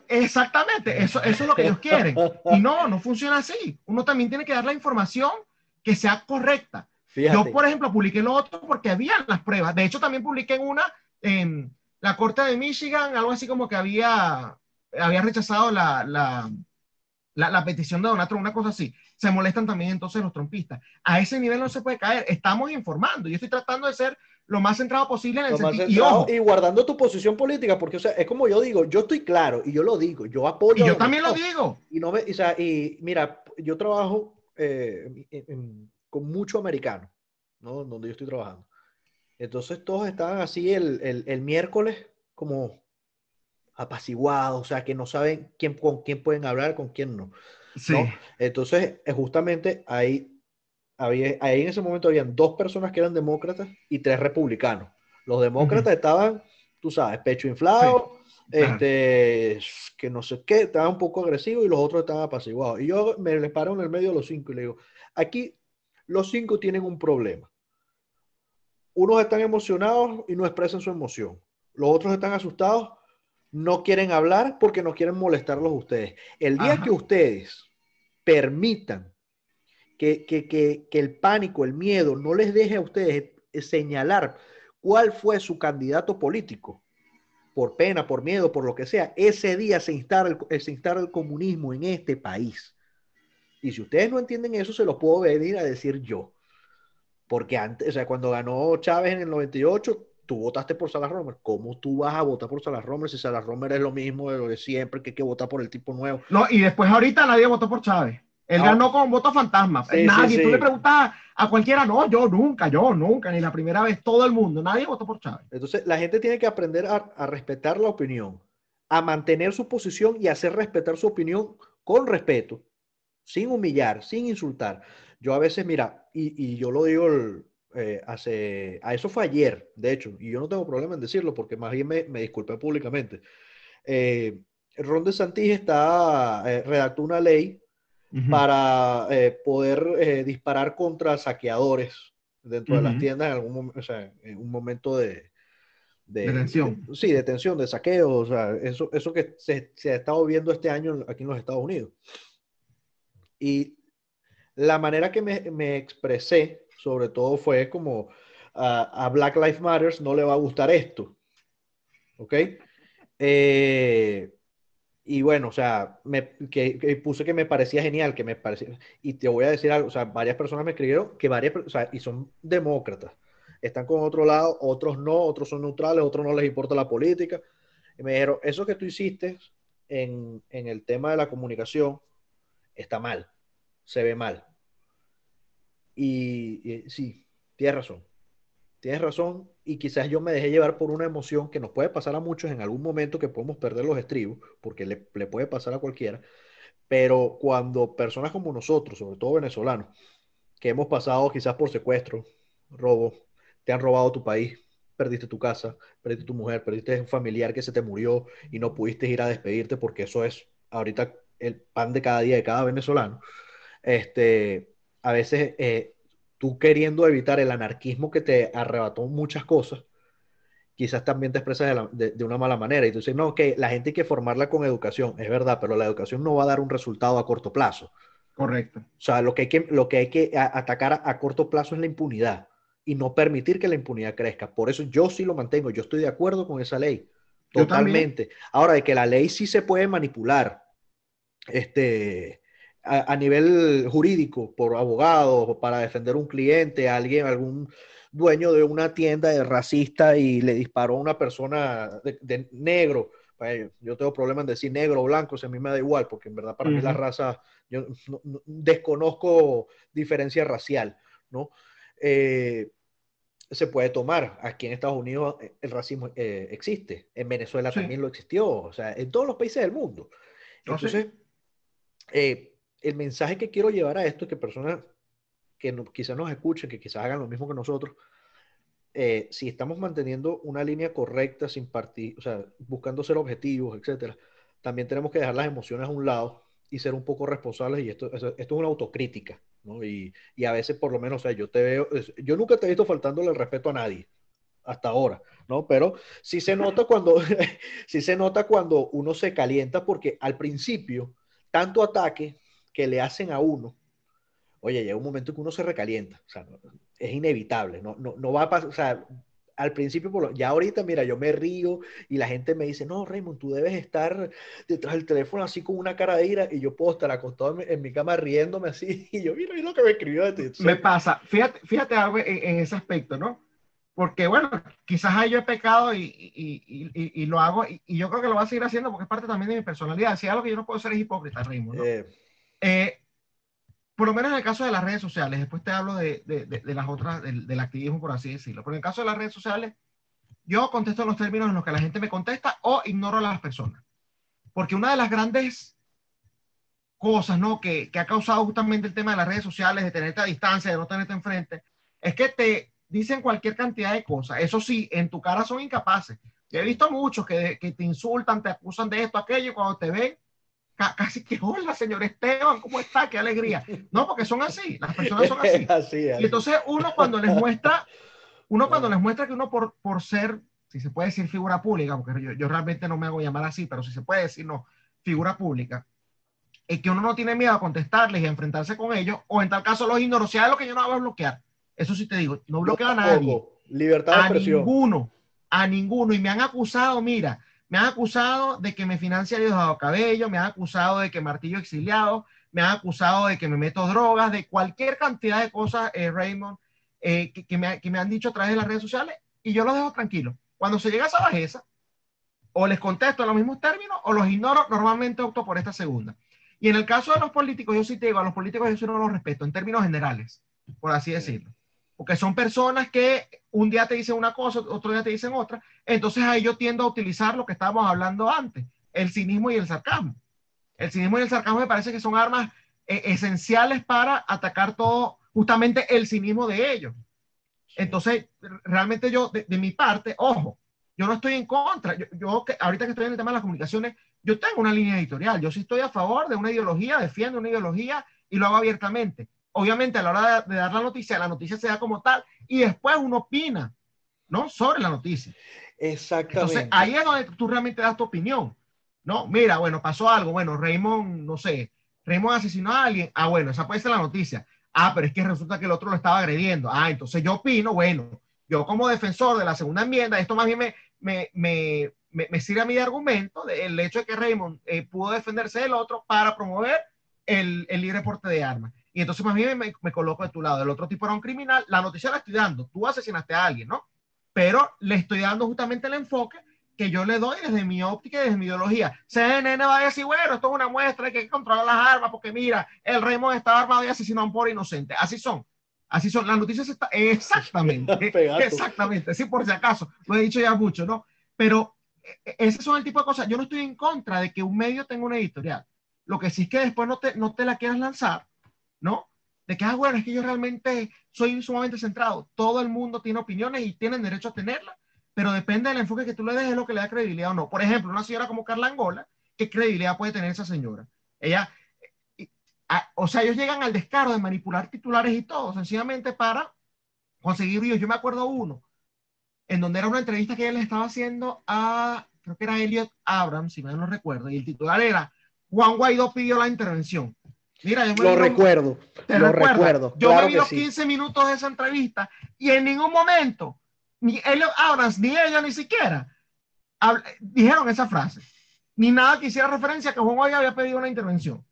exactamente, eso, eso es lo que ellos quieren. Y no, no funciona así. Uno también tiene que dar la información que sea correcta. Yo, por ejemplo, publiqué lo otro porque había las pruebas. De hecho, también publiqué en una, en la Corte de Michigan, algo así como que había, había rechazado la, la la, petición de Donald Trump, una cosa así. Se molestan también entonces los trompistas. A ese nivel no se puede caer. Estamos informando. Yo estoy tratando de ser lo más centrado posible en el sentido. Y, guardando tu posición política, porque o sea, es como yo digo, yo estoy claro y yo lo digo, yo apoyo. Y yo también lo digo. Y, no me, o sea, y mira, yo trabajo eh, con mucho americano, ¿no? Donde yo estoy trabajando. Entonces todos estaban así el, el, el miércoles como apaciguados, o sea, que no saben quién, con quién pueden hablar, con quién no. Sí. Entonces, eh, justamente ahí, había, ahí en ese momento habían dos personas que eran demócratas y tres republicanos. Los demócratas estaban, tú sabes, pecho inflado, este, que no sé qué, estaban un poco agresivos y los otros estaban apaciguados. Y yo me les paro en el medio de los cinco y le digo, aquí los cinco tienen un problema. Unos están emocionados y no expresan su emoción. Los otros están asustados no quieren hablar porque no quieren molestarlos a ustedes. El día que ustedes permitan que, que, el pánico, el miedo, no les deje a ustedes señalar cuál fue su candidato político, por pena, por miedo, por lo que sea, ese día se instala el, se instala el comunismo en este país. Y si ustedes no entienden eso, se los puedo venir a decir yo. Porque antes, o sea, cuando ganó Chávez en el 98, tú votaste por Salas Romer. ¿Cómo tú vas a votar por Salas Romer si Salas Romer es lo mismo de lo de siempre, que hay que votar por el tipo nuevo? No, y después ahorita nadie votó por Chávez. Él ganó con voto fantasma. nadie, tú le preguntas a cualquiera, no, yo nunca, yo nunca, ni la primera vez, todo el mundo, nadie votó por Chávez. Entonces, la gente tiene que aprender a, respetar la opinión, a mantener su posición y hacer respetar su opinión con respeto, sin humillar, sin insultar. Yo a veces, mira, y, yo lo digo eh, hace, a eso fue ayer, de hecho, y yo no tengo problema en decirlo porque más bien me, me disculpé públicamente. Eh, Ron DeSantis está, eh, redactó una ley para eh, poder eh, disparar contra saqueadores dentro de las tiendas en, algún, o sea, en un momento de, de, detención. sí, detención, de saqueo, o sea, eso, eso que se, se, ha estado viendo este año aquí en los Estados Unidos. Y la manera que me, me expresé, sobre todo, fue como a Black Lives Matter no le va a gustar esto. ¿Ok? Eh, y bueno, o sea, me, que, puse que me parecía genial, que me parecía, y te voy a decir algo, o sea, varias personas me escribieron que varias, o sea, y son demócratas, están con otro lado, otros no, otros son neutrales, otros no les importa la política, y me dijeron, eso que tú hiciste en, en el tema de la comunicación está mal, se ve mal. Y, sí, tienes razón, tienes razón, y quizás yo me dejé llevar por una emoción que nos puede pasar a muchos en algún momento que podemos perder los estribos, porque le, puede pasar a cualquiera, pero cuando personas como nosotros, sobre todo venezolanos, que hemos pasado quizás por secuestro, robo, te han robado tu país, perdiste tu casa, perdiste tu mujer, perdiste un familiar que se te murió y no pudiste ir a despedirte porque eso es ahorita el pan de cada día de cada venezolano. Este, a veces eh, tú queriendo evitar el anarquismo que te arrebató muchas cosas, quizás también te expresas de, una mala manera. Y tú dices, no, que la gente hay que formarla con educación. Es verdad, pero la educación no va a dar un resultado a corto plazo. Correcto. O sea, lo que hay que, lo que, hay que atacar a, corto plazo es la impunidad y no permitir que la impunidad crezca. Por eso yo sí lo mantengo. Yo estoy de acuerdo con esa ley. Totalmente. Ahora, de que la ley sí se puede manipular. Este, a, nivel jurídico, por abogados, para defender un cliente, alguien, algún dueño de una tienda de racista y le disparó a una persona de, negro. Pues, yo tengo problemas en decir negro o blanco, si a mí me da igual, porque en verdad para mí la raza, yo desconozco diferencia racial, ¿no? Eh, se puede tomar. Aquí en Estados Unidos eh, el racismo eh, existe, en Venezuela también lo existió, o sea, en todos los países del mundo. Entonces, el mensaje que quiero llevar a esto es que personas que quizás nos escuchen, que quizás hagan lo mismo que nosotros, eh, si estamos manteniendo una línea correcta, sin partir, o sea, buscando ser objetivos, etcétera, también tenemos que dejar las emociones a un lado y ser un poco responsables. Y esto, esto es una autocrítica, ¿no? Y, y, a veces, por lo menos, o sea, yo te veo, yo nunca te he visto faltándole el respeto a nadie hasta ahora, ¿no? Pero sí se nota cuando, (laughs) sí se nota cuando uno se calienta porque al principio, tanto ataque que le hacen a uno, oye, llega un momento que uno se recalienta, o sea, es inevitable, no, no, no va a pasar, o sea, al principio, ya ahorita, mira, yo me río y la gente me dice, no, Raymond, tú debes estar detrás del teléfono así con una cara de ira y yo puedo estar acostado en mi, cama riéndome así (laughs) y yo, mira, lo que me escribió de ti. Me pasa, fíjate, fíjate algo en, ese aspecto, ¿no? Porque, bueno, quizás ahí yo he pecado y, y, y, y lo hago y, yo creo que lo voy a seguir haciendo porque es parte también de mi personalidad. Si algo que yo no puedo ser es hipócrita, Raymond, ¿no? Eh, eh, por lo menos en el caso de las redes sociales, después te hablo de, de, las otras, del, activismo, por así decirlo. Pero en el caso de las redes sociales, yo contesto en los términos en los que la gente me contesta o ignoro a las personas. Porque una de las grandes cosas ¿no? que, que ha causado justamente el tema de las redes sociales, de tenerte a distancia, de no tenerte enfrente, es que te dicen cualquier cantidad de cosas. Eso sí, en tu cara son incapaces. Yo he visto muchos que, que te insultan, te acusan de esto, aquello, y cuando te ven, casi que, hola, señor Esteban, ¿cómo está? Qué alegría. No, porque son así, las personas son así. (laughs) Y entonces uno cuando les muestra, uno cuando les muestra que uno por, por ser, si se puede decir figura pública, porque yo, yo realmente no me hago llamar así, pero si se puede decir, no, figura pública, es que uno no tiene miedo a contestarles y a enfrentarse con ellos, o en tal caso los ignoro, sea lo que yo no hago a bloquear. Eso sí te digo, no bloqueo a nadie. Libertad de expresión. A ninguno, a ninguno. Y me han acusado, mira, me han acusado de que me financia Diosdado Cabello, me han acusado de que martillo exiliado, me han acusado de que me meto drogas, de cualquier cantidad de cosas, eh, Raymond, eh, que, me, que, me, han dicho a través de las redes sociales y yo los dejo tranquilos. Cuando se llega a esa bajeza, o les contesto en los mismos términos o los ignoro, normalmente opto por esta segunda. Y en el caso de los políticos, yo sí te digo, a los políticos yo sí no los respeto en términos generales, por así decirlo. Porque son personas que un día te dicen una cosa, otro día te dicen otra. Entonces ahí yo tiendo a utilizar lo que estábamos hablando antes, el cinismo y el sarcasmo. El cinismo y el sarcasmo me parece que son armas eh, esenciales para atacar todo, justamente el cinismo de ellos. Entonces, realmente yo, de, mi parte, ojo, yo no estoy en contra. Yo, yo, ahorita que estoy en el tema de las comunicaciones, yo tengo una línea editorial. Yo sí estoy a favor de una ideología, defiendo una ideología y lo hago abiertamente. Obviamente, a la hora de, dar la noticia, la noticia se da como tal y después uno opina, ¿no? Sobre la noticia. Exactamente. Entonces, ahí es donde tú realmente das tu opinión. No, mira, bueno, pasó algo. Bueno, Raymond, no sé, Raymond asesinó a alguien. Ah, bueno, esa puede ser la noticia. Ah, pero es que resulta que el otro lo estaba agrediendo. Ah, entonces yo opino, bueno, yo como defensor de la segunda enmienda, esto más bien me, me, me, me, sirve a mi argumento del hecho de que Raymond eh, pudo defenderse del otro para promover el, el, libre porte de armas. Y entonces más bien me, me, coloco de tu lado. El otro tipo era un criminal. La noticia la estoy dando. Tú asesinaste a alguien, ¿no? Pero le estoy dando justamente el enfoque que yo le doy desde mi óptica y desde mi ideología. CNN va a decir, bueno, esto es una muestra de que hay que controlar las armas porque mira, el Raymond estaba armado y asesinó a un pobre inocente. Así son. Así son. Las noticias están... Exactamente. (laughs) exactamente. Sí, por si acaso. Lo he dicho ya mucho, ¿no? Pero e, e, ese son el tipo de cosas. Yo no estoy en contra de que un medio tenga una editorial. Lo que sí es que después no te, no te la quieras lanzar, ¿no? De que, ah, bueno, es que yo realmente soy sumamente centrado. Todo el mundo tiene opiniones y tienen derecho a tenerlas pero depende del enfoque que tú le des, es lo que le da credibilidad o no. Por ejemplo, una señora como Carla Angola, ¿qué credibilidad puede tener esa señora? Ella, o sea, ellos llegan al descaro de manipular titulares y todo, sencillamente para conseguir views. Yo me acuerdo uno, en donde era una entrevista que ella le estaba haciendo a, creo que era Elliot Abrams, si mal no recuerdo, y el titular era, Juan Guaidó pidió la intervención. Mira, yo me lo recuerdo, lo recuerdo. Yo me vi los 15 minutos de esa entrevista y en ningún momento ni ellos Abrams, ni ella ni siquiera dijeron esa frase. Ni nada que hiciera referencia a que Juan Guaidó había pedido una intervención.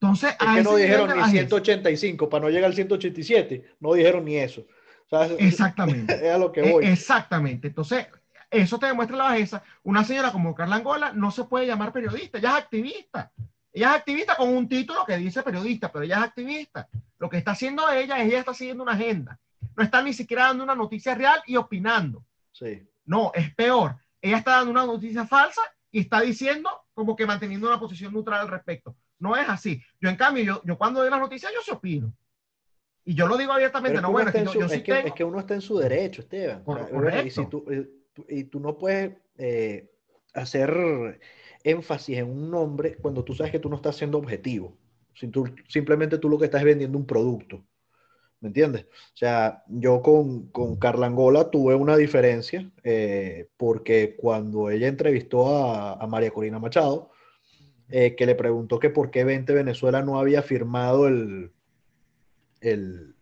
Entonces, es que no dijeron ni 185 para no llegar al 187. No dijeron ni eso. exactamente. (laughs) Es a lo que voy. Exactamente. Entonces, eso te demuestra la bajeza. Una señora como Carla Angola no se puede llamar periodista, ella es activista. Ella es activista con un título que dice periodista, pero ella es activista. Lo que está haciendo ella es ella está siguiendo una agenda no está ni siquiera dando una noticia real y opinando. Sí. No, es peor. Ella está dando una noticia falsa y está diciendo como que manteniendo una posición neutral al respecto. No es así. Yo, en cambio, yo, yo cuando doy las noticias, yo se opino. Y yo lo digo abiertamente, no, bueno, es que, uno está en su derecho, Esteban. y, si tú, eh, y tú no puedes eh, hacer énfasis en un nombre cuando tú sabes que tú no estás siendo objetivo. Si tú, simplemente tú lo que estás vendiendo un producto. ¿Me entiendes? O sea, yo con, con Carla Angola tuve una diferencia eh, porque cuando ella entrevistó a, María Corina Machado, eh, que le preguntó que por qué 20 Venezuela no había firmado el, el,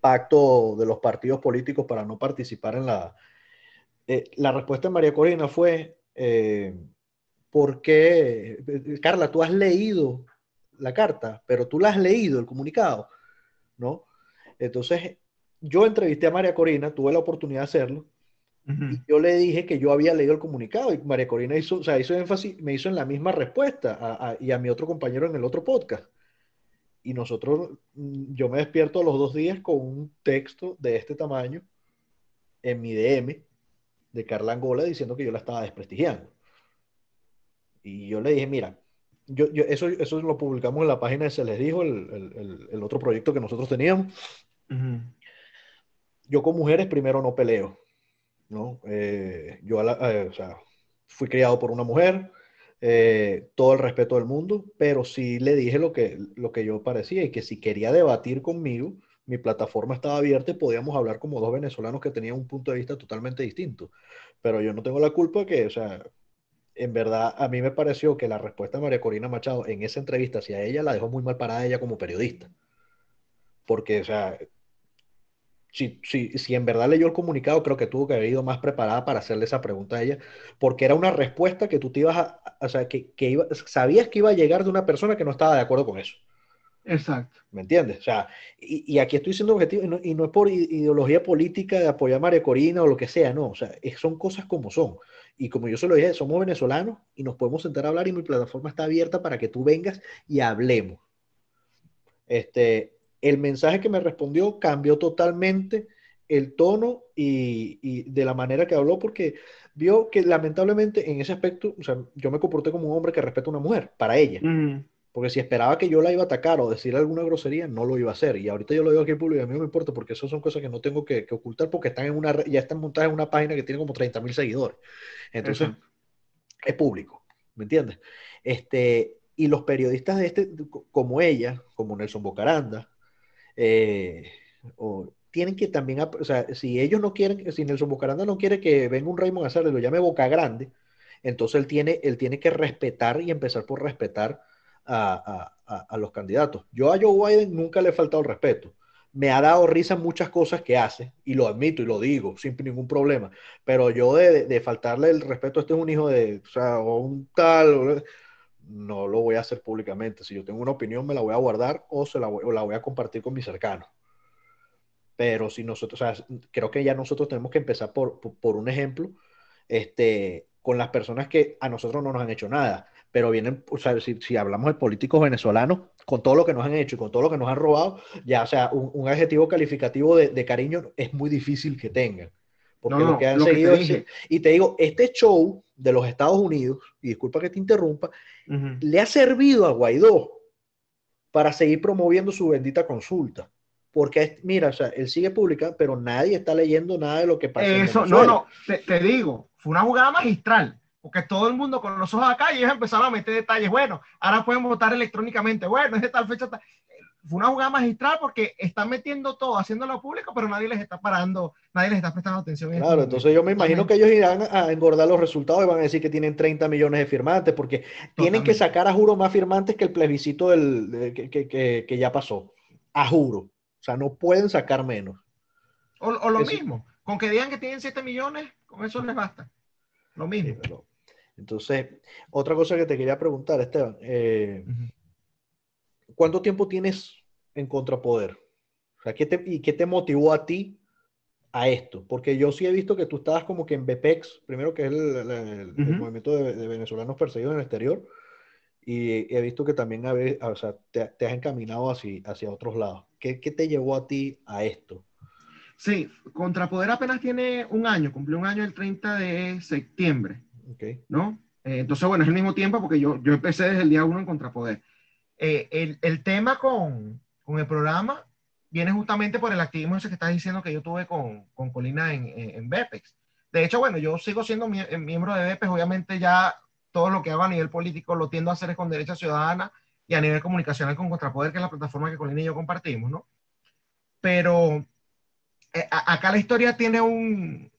pacto de los partidos políticos para no participar en la... Eh, la respuesta de María Corina fue, ¿por qué? Carla, tú has leído la carta, pero tú la has leído, el comunicado, ¿no? Entonces, yo entrevisté a María Corina, tuve la oportunidad de hacerlo, y yo le dije que yo había leído el comunicado, y María Corina hizo, o sea, hizo énfasis, me hizo en la misma respuesta, y a mi otro compañero en el otro podcast. Y nosotros, mm, yo me despierto los dos días con un texto de este tamaño en mi DM de Carla Angola diciendo que yo la estaba desprestigiando. Y yo le dije, mira, yo, eso, eso lo publicamos en la página de Se les dijo, el, el otro proyecto que nosotros teníamos. Yo con mujeres primero no peleo, ¿no? Eh, yo eh, o sea, fui criado por una mujer, eh, todo el respeto del mundo, pero sí le dije lo que, lo que yo parecía y que si quería debatir conmigo, mi plataforma estaba abierta y podíamos hablar como dos venezolanos que tenían un punto de vista totalmente distinto. Pero yo no tengo la culpa que, o sea, en verdad a mí me pareció que la respuesta de María Corina Machado en esa entrevista hacia ella la dejó muy mal parada ella como periodista. Porque, o sea, si, si, si, en verdad leyó el comunicado, creo que tuvo que haber ido más preparada para hacerle esa pregunta a ella, porque era una respuesta que tú te ibas a, o sea, que, que iba, sabías que iba a llegar de una persona que no estaba de acuerdo con eso. Exacto. ¿Me entiendes? O sea, y, y aquí estoy siendo objetivo, y no, y no, es por ideología política de apoyar a María Corina o lo que sea, no, o sea, son cosas como son. Y como yo se lo dije, somos venezolanos y nos podemos sentar a hablar y mi plataforma está abierta para que tú vengas y hablemos. Este, el mensaje que me respondió cambió totalmente el tono y, de la manera que habló porque vio que lamentablemente en ese aspecto, o sea, yo me comporté como un hombre que respeta a una mujer, para ella. Porque si esperaba que yo la iba a atacar o decir alguna grosería, no lo iba a hacer. Y ahorita yo lo digo aquí en público y a mí no me importa porque eso son cosas que no tengo que, ocultar porque están en una, ya están montadas en una página que tiene como 30 mil seguidores. Entonces, es público, ¿me entiendes? Este, y los periodistas de este, como ella, como Nelson Bocaranda, eh, o, tienen que también, o sea, si ellos no quieren, si Nelson Bocaranda no quiere que venga un Raymond Azar y lo llame Boca Grande, entonces él tiene, él tiene que respetar y empezar por respetar a, a, los candidatos. Yo a Joe Biden nunca le he faltado el respeto. Me ha dado risa muchas cosas que hace, y lo admito y lo digo sin ningún problema, pero yo de, de faltarle el respeto, este es un hijo de, o un tal, no lo voy a hacer públicamente. Si yo tengo una opinión, me la voy a guardar o, se la, voy, o la voy a compartir con mis cercanos. Pero si nosotros, o sea, creo que ya nosotros tenemos que empezar por, por, un ejemplo, este, con las personas que a nosotros no nos han hecho nada, pero vienen, o sea, si, si, hablamos de políticos venezolanos, con todo lo que nos han hecho y con todo lo que nos han robado, ya, o sea, un, un adjetivo calificativo de, de, cariño es muy difícil que tengan. Porque lo que han seguido y te digo, este show de los Estados Unidos, y disculpa que te interrumpa, le ha servido a Guaidó para seguir promoviendo su bendita consulta. Porque, mira, o sea, él sigue publicando, pero nadie está leyendo nada de lo que pasa. Eso, no, no, te, digo, fue una jugada magistral, porque todo el mundo con los ojos acá y ellos empezaron a meter detalles. Bueno, ahora pueden votar electrónicamente. Bueno, es de tal fecha. Fue una jugada magistral porque están metiendo todo, haciéndolo público, pero nadie les está parando, nadie les está prestando atención. Claro, este entonces yo me imagino que ellos irán a engordar los resultados y van a decir que tienen 30 millones de firmantes, porque tienen que sacar a juro más firmantes que el plebiscito del, que, que, que ya pasó. A juro. O sea, no pueden sacar menos. O, lo mismo, con que digan que tienen 7 millones, con eso les basta. Lo mismo. Entonces, otra cosa que te quería preguntar, Esteban, eh, ¿cuánto tiempo tienes en Contrapoder? O sea, ¿qué te, ¿y qué te motivó a ti a esto? Porque yo sí he visto que tú estabas como que en BPEX, primero que es el, movimiento de, venezolanos perseguidos en el exterior, y he visto que también o sea, te, te, has encaminado hacia, hacia otros lados. ¿Qué, te llevó a ti a esto? Sí, Contrapoder apenas tiene un año, cumplió un año el 30 de septiembre. Okay. ¿No? Eh, entonces, bueno, es el mismo tiempo porque yo, yo empecé desde el día uno en Contrapoder. Eh, el, el, tema con, con, el programa viene justamente por el activismo ese que estás diciendo que yo tuve con, con Colina en, en, BEPEX. De hecho, bueno, yo sigo siendo eh, miembro de BEPEX, obviamente ya todo lo que hago a nivel político lo tiendo a hacer es con derecha ciudadana y a nivel comunicacional con Contrapoder, que es la plataforma que Colina y yo compartimos, ¿no? Pero eh, acá la historia tiene un,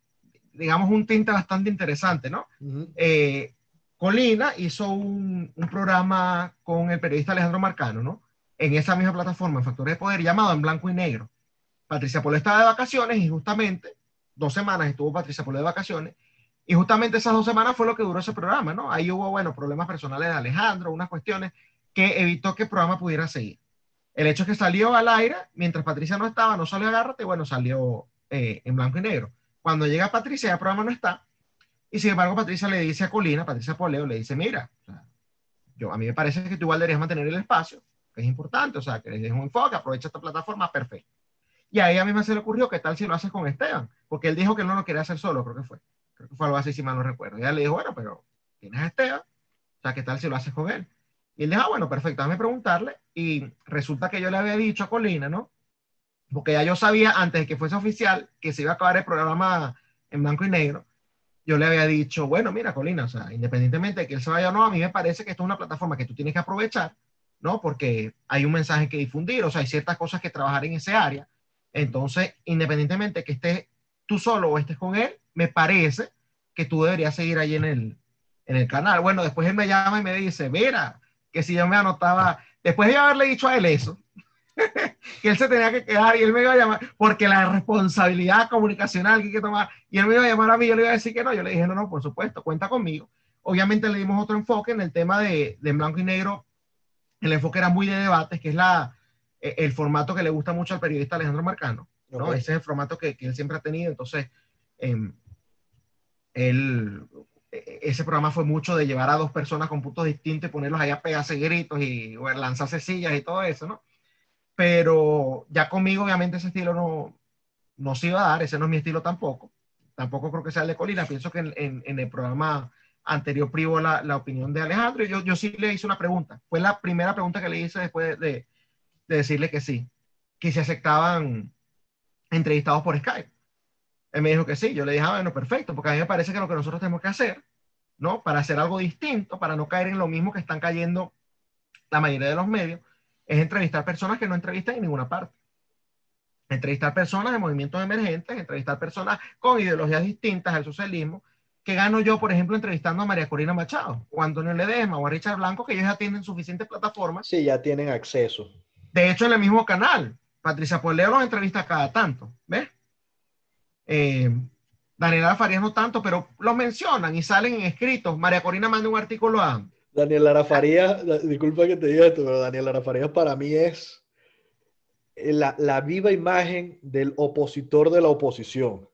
digamos, un tinte bastante interesante, ¿no? Eh, Colina hizo un, un, programa con el periodista Alejandro Marcano, ¿no? En esa misma plataforma, Factores de Poder, llamado En Blanco y Negro. Patricia Polo estaba de vacaciones y justamente dos semanas estuvo Patricia Polo de vacaciones y justamente esas dos semanas fue lo que duró ese programa, ¿no? Ahí hubo, bueno, problemas personales de Alejandro, unas cuestiones que evitó que el programa pudiera seguir. El hecho es que salió al aire, mientras Patricia no estaba, no salió Agárrate, bueno, salió eh, en blanco y negro. Cuando llega Patricia, ya el programa no está. Y sin embargo, Patricia le dice a Colina, Patricia Poleo, le dice, mira, yo, a mí me parece que tú igual deberías mantener el espacio, que es importante, o sea, que des un enfoque, aprovecha esta plataforma, perfecto. Y ahí a mí me se le ocurrió, ¿qué tal si lo haces con Esteban? Porque él dijo que él no lo quería hacer solo, creo que fue. Creo que fue algo así, si mal no recuerdo. Y ella le dijo, bueno, pero tienes a Esteban, o sea, ¿qué tal si lo haces con él? Y él dijo, ah, bueno, perfecto, déjame preguntarle. Y resulta que yo le había dicho a Colina, ¿no? Porque ya yo sabía antes de que fuese oficial que se iba a acabar el programa en blanco y negro. Yo le había dicho, bueno, mira, Colina, o sea, independientemente de que él se vaya o no, a mí me parece que esto es una plataforma que tú tienes que aprovechar, ¿no? Porque hay un mensaje que difundir, o sea, hay ciertas cosas que trabajar en ese área. Entonces, independientemente de que estés tú solo o estés con él, me parece que tú deberías seguir ahí en el, en el canal. Bueno, después él me llama y me dice, mira, que si yo me anotaba, después de haberle dicho a él eso, (laughs) que él se tenía que quedar y él me iba a llamar, porque la responsabilidad comunicacional que hay que tomar, y él me iba a llamar a mí, yo le iba a decir que no, yo le dije, no, no, por supuesto, cuenta conmigo. Obviamente le dimos otro enfoque en el tema de, de blanco y negro, el enfoque era muy de debates, que es la, e, el formato que le gusta mucho al periodista Alejandro Marcano, ¿no? Ese es el formato que, que él siempre ha tenido, entonces, eh, él e, ese programa fue mucho de llevar a dos personas con puntos distintos y ponerlos ahí a pegarse gritos y lanzarse sillas y todo eso, ¿no? Pero ya conmigo, obviamente, ese estilo no, no se iba a dar, ese no es mi estilo tampoco. Tampoco creo que sea el de Colina. Pienso que en, en, el programa anterior privó la, la, opinión de Alejandro y yo, yo sí le hice una pregunta. Fue la primera pregunta que le hice después de, de decirle que sí, que se aceptaban entrevistados por Skype. Él me dijo que sí, yo le dije, ah, bueno, perfecto, porque a mí me parece que lo que nosotros tenemos que hacer, ¿no? Para hacer algo distinto, para no caer en lo mismo que están cayendo la mayoría de los medios, es entrevistar personas que no entrevistan en ninguna parte. Entrevistar personas de movimientos emergentes, entrevistar personas con ideologías distintas al socialismo, que gano yo, por ejemplo, entrevistando a María Corina Machado, o a Antonio Ledesma, o a Richard Blanco, que ellos ya tienen suficientes plataformas. Sí, ya tienen acceso. De hecho, en el mismo canal, Patricia Poleo los entrevista cada tanto, ¿ves? Eh, Daniela Farías no tanto, pero los mencionan y salen en escritos. María Corina manda un artículo a... Daniel Arafarías, disculpa que te diga esto, pero Daniel Arafarías para mí es la, la, viva imagen del opositor de la oposición.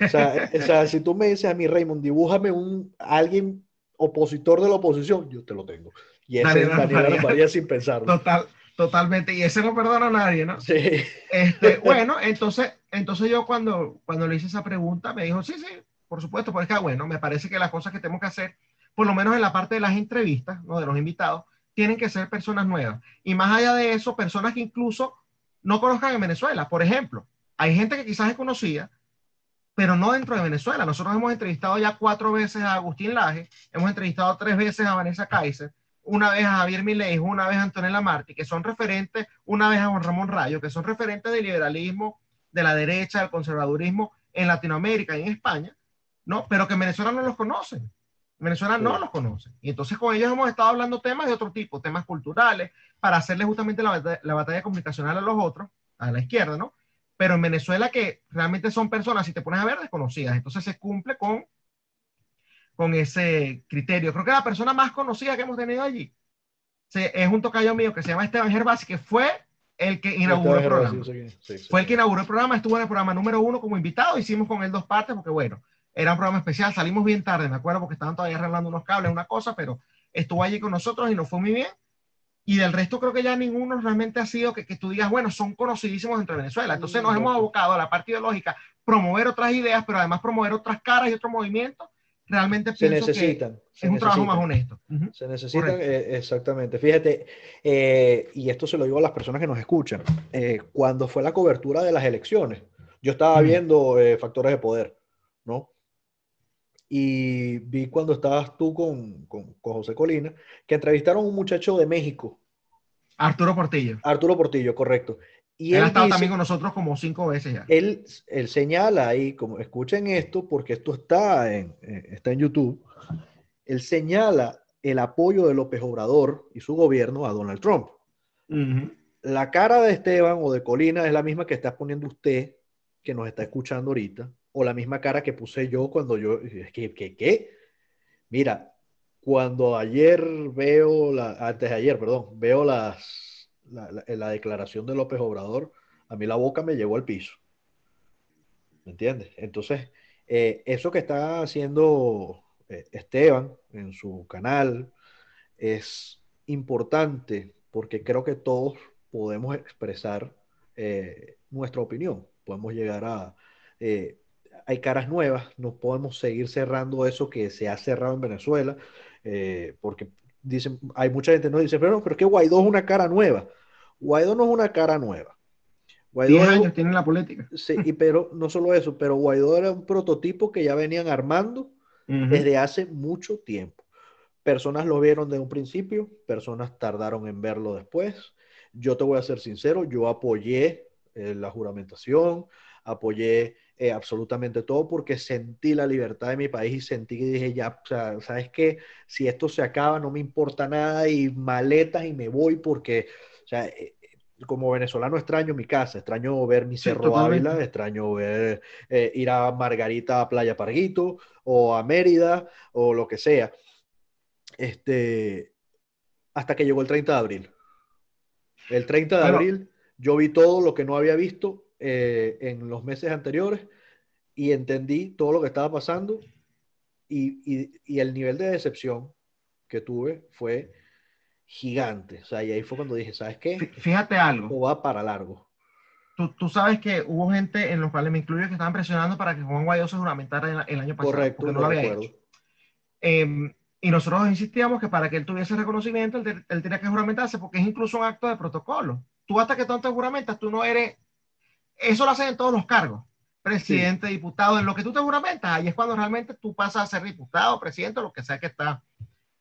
O sea, o sea, si tú me dices a mí, Raymond, dibújame un alguien opositor de la oposición, yo te lo tengo. Y ese Daniel es Daniel Arafarías sin pensarlo. Total, Totalmente, y ese no perdona a nadie, ¿no? Sí. Este, bueno, entonces, entonces yo cuando, cuando le hice esa pregunta me dijo, sí, sí, por supuesto, porque bueno, me parece que las cosas que tenemos que hacer, por lo menos en la parte de las entrevistas, ¿no? De los invitados, tienen que ser personas nuevas. Y más allá de eso, personas que incluso no conozcan en Venezuela. Por ejemplo, hay gente que quizás es conocida, pero no dentro de Venezuela. Nosotros hemos entrevistado ya cuatro veces a Agustín Laje, hemos entrevistado tres veces a Vanessa Kaiser, una vez a Javier Milei, una vez a Antonella Martí, que son referentes, una vez a Juan Ramón Rayo, que son referentes del liberalismo, de la derecha, del conservadurismo en Latinoamérica y en España, ¿no? Pero que en Venezuela no los conocen. En Venezuela no los conocen. Y entonces con ellos hemos estado hablando temas de otro tipo, temas culturales, para hacerle justamente la, la batalla comunicacional a los otros, a la izquierda, ¿no? Pero en Venezuela que realmente son personas, si te pones a ver, desconocidas. Entonces se cumple con con ese criterio. Creo que la persona más conocida que hemos tenido allí es un tocayo mío que se llama Esteban Gervasi, que fue el que inauguró el programa. Fue el que inauguró el programa, estuvo en el programa número uno como invitado, hicimos con él dos partes, porque bueno, era un programa especial, salimos bien tarde, me acuerdo, porque estaban todavía arreglando unos cables, una cosa, pero estuvo allí con nosotros y nos fue muy bien. Y del resto creo que ya ninguno realmente ha sido que, que tú digas, bueno, son conocidísimos entre Venezuela. Entonces nos hemos abocado a la parte ideológica, promover otras ideas, pero además promover otras caras y otros movimientos realmente se necesitan. es un trabajo más honesto. Se necesitan, eh, exactamente. Fíjate, eh, y esto se lo digo a las personas que nos escuchan, eh, cuando fue la cobertura de las elecciones, yo estaba viendo factores de poder, ¿no? Y vi cuando estabas tú con, con, con, José Colina, que entrevistaron a un muchacho de México. Arturo Portillo. Arturo Portillo, correcto. Y él, ha estado también con nosotros como cinco veces ya. Él, él señala ahí, como escuchen esto, porque esto está en, eh, está en YouTube, él señala el apoyo de López Obrador y su gobierno a Donald Trump. La cara de Esteban o de Colina es la misma que está poniendo usted, que nos está escuchando ahorita, o la misma cara que puse yo cuando yo, ¿qué? ¿Qué? qué? Mira, cuando ayer veo, la, antes de ayer, perdón, veo las la, la, declaración de López Obrador, a mí la boca me llegó al piso. ¿Me entiendes? Entonces, eh, eso que está haciendo eh, Esteban en su canal es importante porque creo que todos podemos expresar eh, nuestra opinión. Podemos llegar a... hay caras nuevas, no podemos seguir cerrando eso que se ha cerrado en Venezuela, porque dicen, hay mucha gente que nos dice, pero, no, pero es que Guaidó es una cara nueva. Guaidó no es una cara nueva. Guaidó 10 años tiene la política. Sí, y pero no solo eso, pero Guaidó era un prototipo que ya venían armando desde hace mucho tiempo. Personas lo vieron de un principio, personas tardaron en verlo después. Yo te voy a ser sincero, yo apoyé eh, la juramentación, apoyé eh, absolutamente todo porque sentí la libertad de mi país y sentí que dije, ya, o sea, ¿sabes qué? Si esto se acaba, no me importa nada y maletas y me voy porque o sea, eh, eh, como venezolano extraño mi casa, extraño ver mi Cerro Ávila, extraño ver, eh, ir a Margarita a Playa Parguito o a Mérida o lo que sea. Este, hasta que llegó el 30 de abril. El 30 de abril yo vi todo lo que no había visto en los meses anteriores y entendí todo lo que estaba pasando y, y, el nivel de decepción que tuve fue gigante. O sea, y ahí fue cuando dije, ¿sabes qué? Fíjate algo. O va para largo. Tú, tú, sabes que hubo gente en los cuales me incluyo que estaban presionando para que Juan Guaidó se juramentara el, año pasado. Correcto, no lo había hecho. Em, y nosotros insistíamos que para que él tuviese reconocimiento, él, él, tenía que juramentarse, porque es incluso un acto de protocolo. Tú hasta que te juramentas, tú no eres... Eso lo hacen en todos los cargos presidente, diputado, en lo que tú te juramentas, ahí es cuando realmente tú pasas a ser diputado, presidente, lo que sea que está,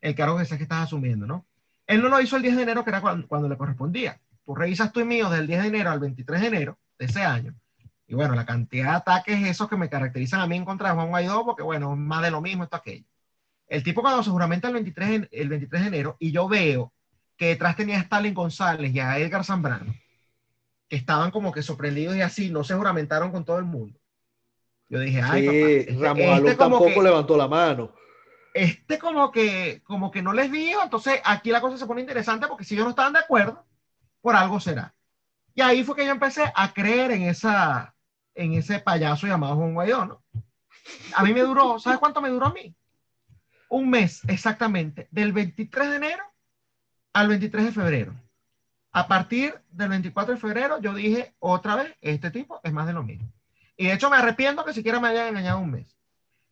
el cargo que sea que estás asumiendo, ¿no? Él no lo hizo el 10 de enero, que era cuando, le correspondía. Tú revisas tú y mío del 10 de enero al 23 de enero de ese año. Y bueno, la cantidad de ataques esos que me caracterizan a mí en contra de Juan Guaidó, porque bueno, más de lo mismo, esto, aquello. El tipo cuando se juramenta el 23, el 23 de enero, y yo veo que detrás tenía a Stalin González y a Edgar Zambrano, que estaban como que sorprendidos y así, no se juramentaron con todo el mundo. Yo dije, ay, sí, este, Ramos este tampoco levantó la mano. Este como que, como que no les dijo, entonces aquí la cosa se pone interesante porque si ellos no estaban de acuerdo, por algo será. Y ahí fue que yo empecé a creer en esa, en ese payaso llamado Juan Guaidó, ¿no? A mí me duró, ¿sabes cuánto me duró a mí? Un mes exactamente, del 23 de enero al 23 de febrero. A partir del 24 de febrero, yo dije otra vez, este tipo es más de lo mismo. Y de hecho me arrepiento que siquiera me hayan engañado un mes.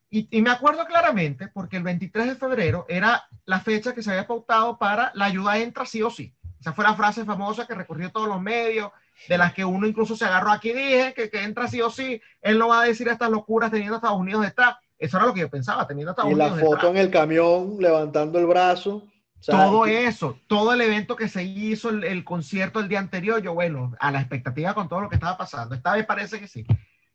Y, y, me acuerdo claramente porque el 23 de febrero era la fecha que se había pautado para la ayuda entra sí o sí. Esa fue la frase famosa que recorrió todos los medios, de las que uno incluso se agarró aquí dije, que, que entra sí o sí. Él no va a decir estas locuras teniendo a Estados Unidos detrás. Eso era lo que yo pensaba, teniendo a Estados Unidos Unidos Y la foto en el camión levantando el brazo todo eso, todo el evento que se hizo, el, concierto el día anterior, yo, bueno, a la expectativa con todo lo que estaba pasando. Esta vez parece que sí.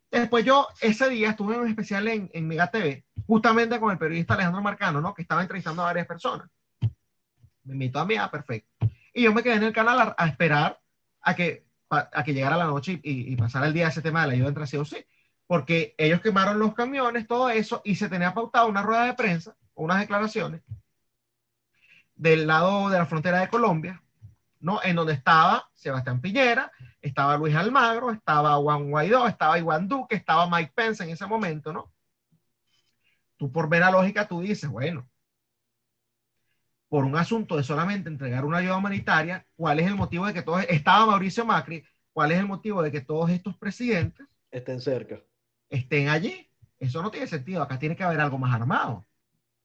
Después yo, ese día, estuve en un especial en, en Mega TV, justamente con el periodista Alejandro Marcano, ¿no? Que estaba entrevistando a varias personas. Me invitó a mí, ah, perfecto. Y yo me quedé en el canal a, esperar a que, a, que llegara la noche y, y, pasara el día ese tema de la ayuda entre sí o sí. Porque ellos quemaron los camiones, todo eso, y se tenía pautado una rueda de prensa, unas declaraciones del lado de la frontera de Colombia, ¿no? En donde estaba Sebastián Piñera, estaba Luis Almagro, estaba Juan Guaidó, estaba Iván Duque, estaba Mike Pence en ese momento, ¿no? Tú por ver la lógica, tú dices, bueno, por un asunto de solamente entregar una ayuda humanitaria, ¿cuál es el motivo de que todos, estaba Mauricio Macri, cuál es el motivo de que todos estos presidentes estén cerca? Estén allí. Eso no tiene sentido, acá tiene que haber algo más armado.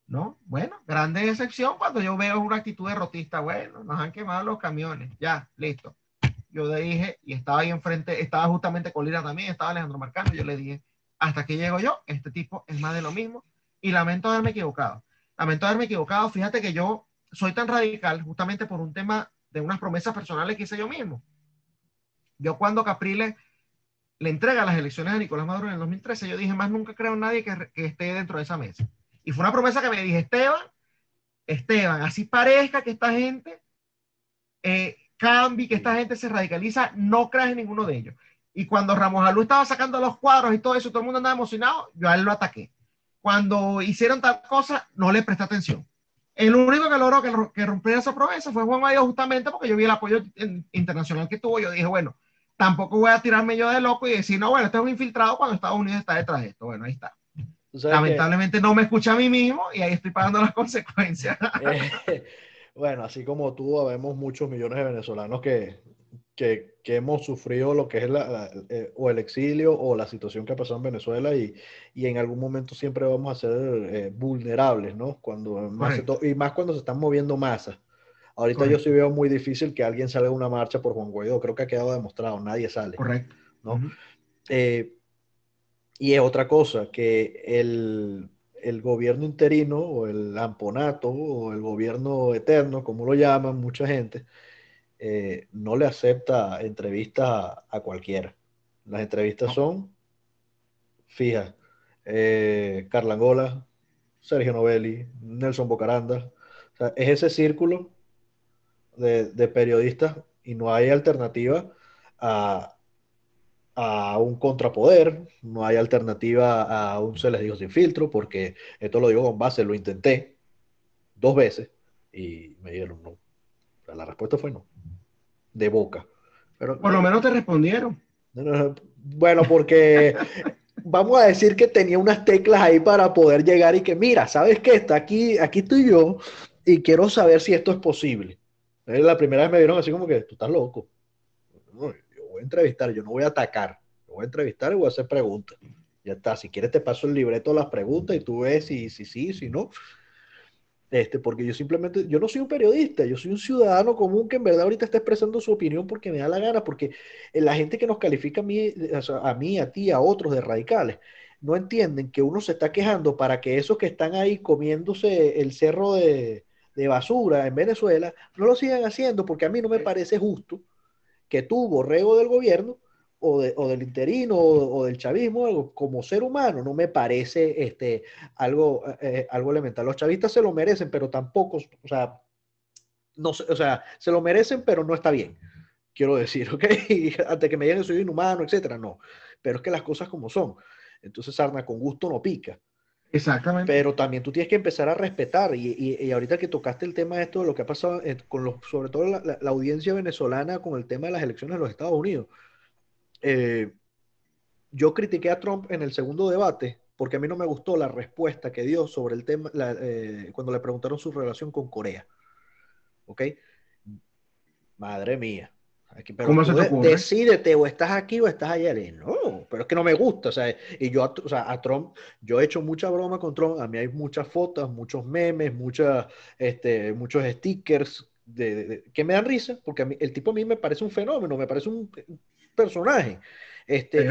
¿No? Bueno, grande decepción cuando yo veo una actitud derrotista, bueno, nos han quemado los camiones, ya, listo. Yo le dije, y estaba ahí enfrente, estaba justamente Colina también, estaba Alejandro Marcano, yo le dije, hasta que llego yo, este tipo es más de lo mismo, y lamento haberme equivocado. Lamento haberme equivocado, fíjate que yo soy tan radical justamente por un tema de unas promesas personales que hice yo mismo. Yo cuando Capriles le entrega las elecciones a Nicolás Maduro en el 2013, yo dije, más nunca creo en nadie que, que esté dentro de esa mesa. Y fue una promesa que me dije, Esteban, Esteban, así parezca que esta gente eh, cambie, que esta gente se radicaliza, no creas en ninguno de ellos. Y cuando Ramos Alú estaba sacando los cuadros y todo eso, todo el mundo andaba emocionado, yo a él lo ataqué. Cuando hicieron tal cosa, no le presté atención. El único que logró que, que rompiera esa promesa fue Juan Guaidó, justamente porque yo vi el apoyo internacional que tuvo. Yo dije, bueno, tampoco voy a tirarme yo de loco y decir, no, bueno, este es un infiltrado cuando Estados Unidos está detrás de esto. Bueno, ahí está. Lamentablemente no me escucha a mí mismo y ahí estoy pagando las (laughs) consecuencias. Eh, (laughs) bueno, así como tú, vemos muchos millones de venezolanos que, que, que hemos sufrido lo que es la, eh, o el exilio o la situación que ha pasado en Venezuela y, y en algún momento siempre vamos a ser eh, vulnerables, ¿no? Cuando y más cuando se están moviendo masas. Ahorita yo sí veo muy difícil que alguien salga a una marcha por Juan Guaidó. Creo que ha quedado demostrado, nadie sale. Correcto. ¿no? Y es otra cosa, que el, el, gobierno interino o el amponato o el gobierno eterno, como lo llaman mucha gente, eh, no le acepta entrevistas a, cualquiera. Las entrevistas son fijas. Eh, Carla Angola, Sergio Novelli, Nelson Bocaranda. es ese círculo de, de periodistas y no hay alternativa a, a un contrapoder, no hay alternativa a un se les dijo sin filtro, porque esto lo digo con base, lo intenté dos veces y me dieron no. la respuesta fue no, de boca. Pero, Por lo menos te respondieron. Bueno, porque (laughs) vamos a decir que tenía unas teclas ahí para poder llegar y que, mira, ¿sabes qué? Está aquí, aquí estoy yo y quiero saber si esto es posible. La primera vez me vieron así como que, tú estás loco. Yo voy a entrevistar, yo no voy a atacar. Voy a entrevistar y voy a hacer preguntas. Ya está, si quieres te paso el libreto de las preguntas y tú ves si sí, si, si, si no. Este, porque yo simplemente, yo no soy un periodista, yo soy un ciudadano común que en verdad ahorita está expresando su opinión porque me da la gana, porque la gente que nos califica a mí, a mí, a ti, a otros de radicales, no entienden que uno se está quejando para que esos que están ahí comiéndose el cerro de, de basura en Venezuela no lo sigan haciendo, porque a mí no me parece justo que tú, borrego del gobierno, o, del interino o, del chavismo, como ser humano, no me parece este, algo, eh, algo elemental. Los chavistas se lo merecen, pero tampoco, o sea, no, o sea, se lo merecen, pero no está bien, quiero decir, (laughs) ¿ok? Antes que me digan que soy inhumano, etcétera, no. Pero es que las cosas como son. Entonces, Sarna, con gusto no pica. Exactamente. Pero también tú tienes que empezar a respetar, y, y, ahorita que tocaste el tema de esto, de lo que ha pasado eh, con los, sobre todo la, la, audiencia venezolana con el tema de las elecciones en los Estados Unidos, eh, yo critiqué a Trump en el segundo debate porque a mí no me gustó la respuesta que dio sobre el tema eh, cuando le preguntaron su relación con Corea. ¿Ok? Madre mía. Pero ¿Cómo se te Decídete, o estás aquí o estás allá. No, pero es que no me gusta. O sea, y yo, o sea, a Trump, yo he hecho mucha broma con Trump. A mí hay muchas fotos, muchos memes, muchas, este, muchos stickers de, que me dan risa, porque a mí, el tipo a mí me parece un fenómeno, me parece un personaje. Este,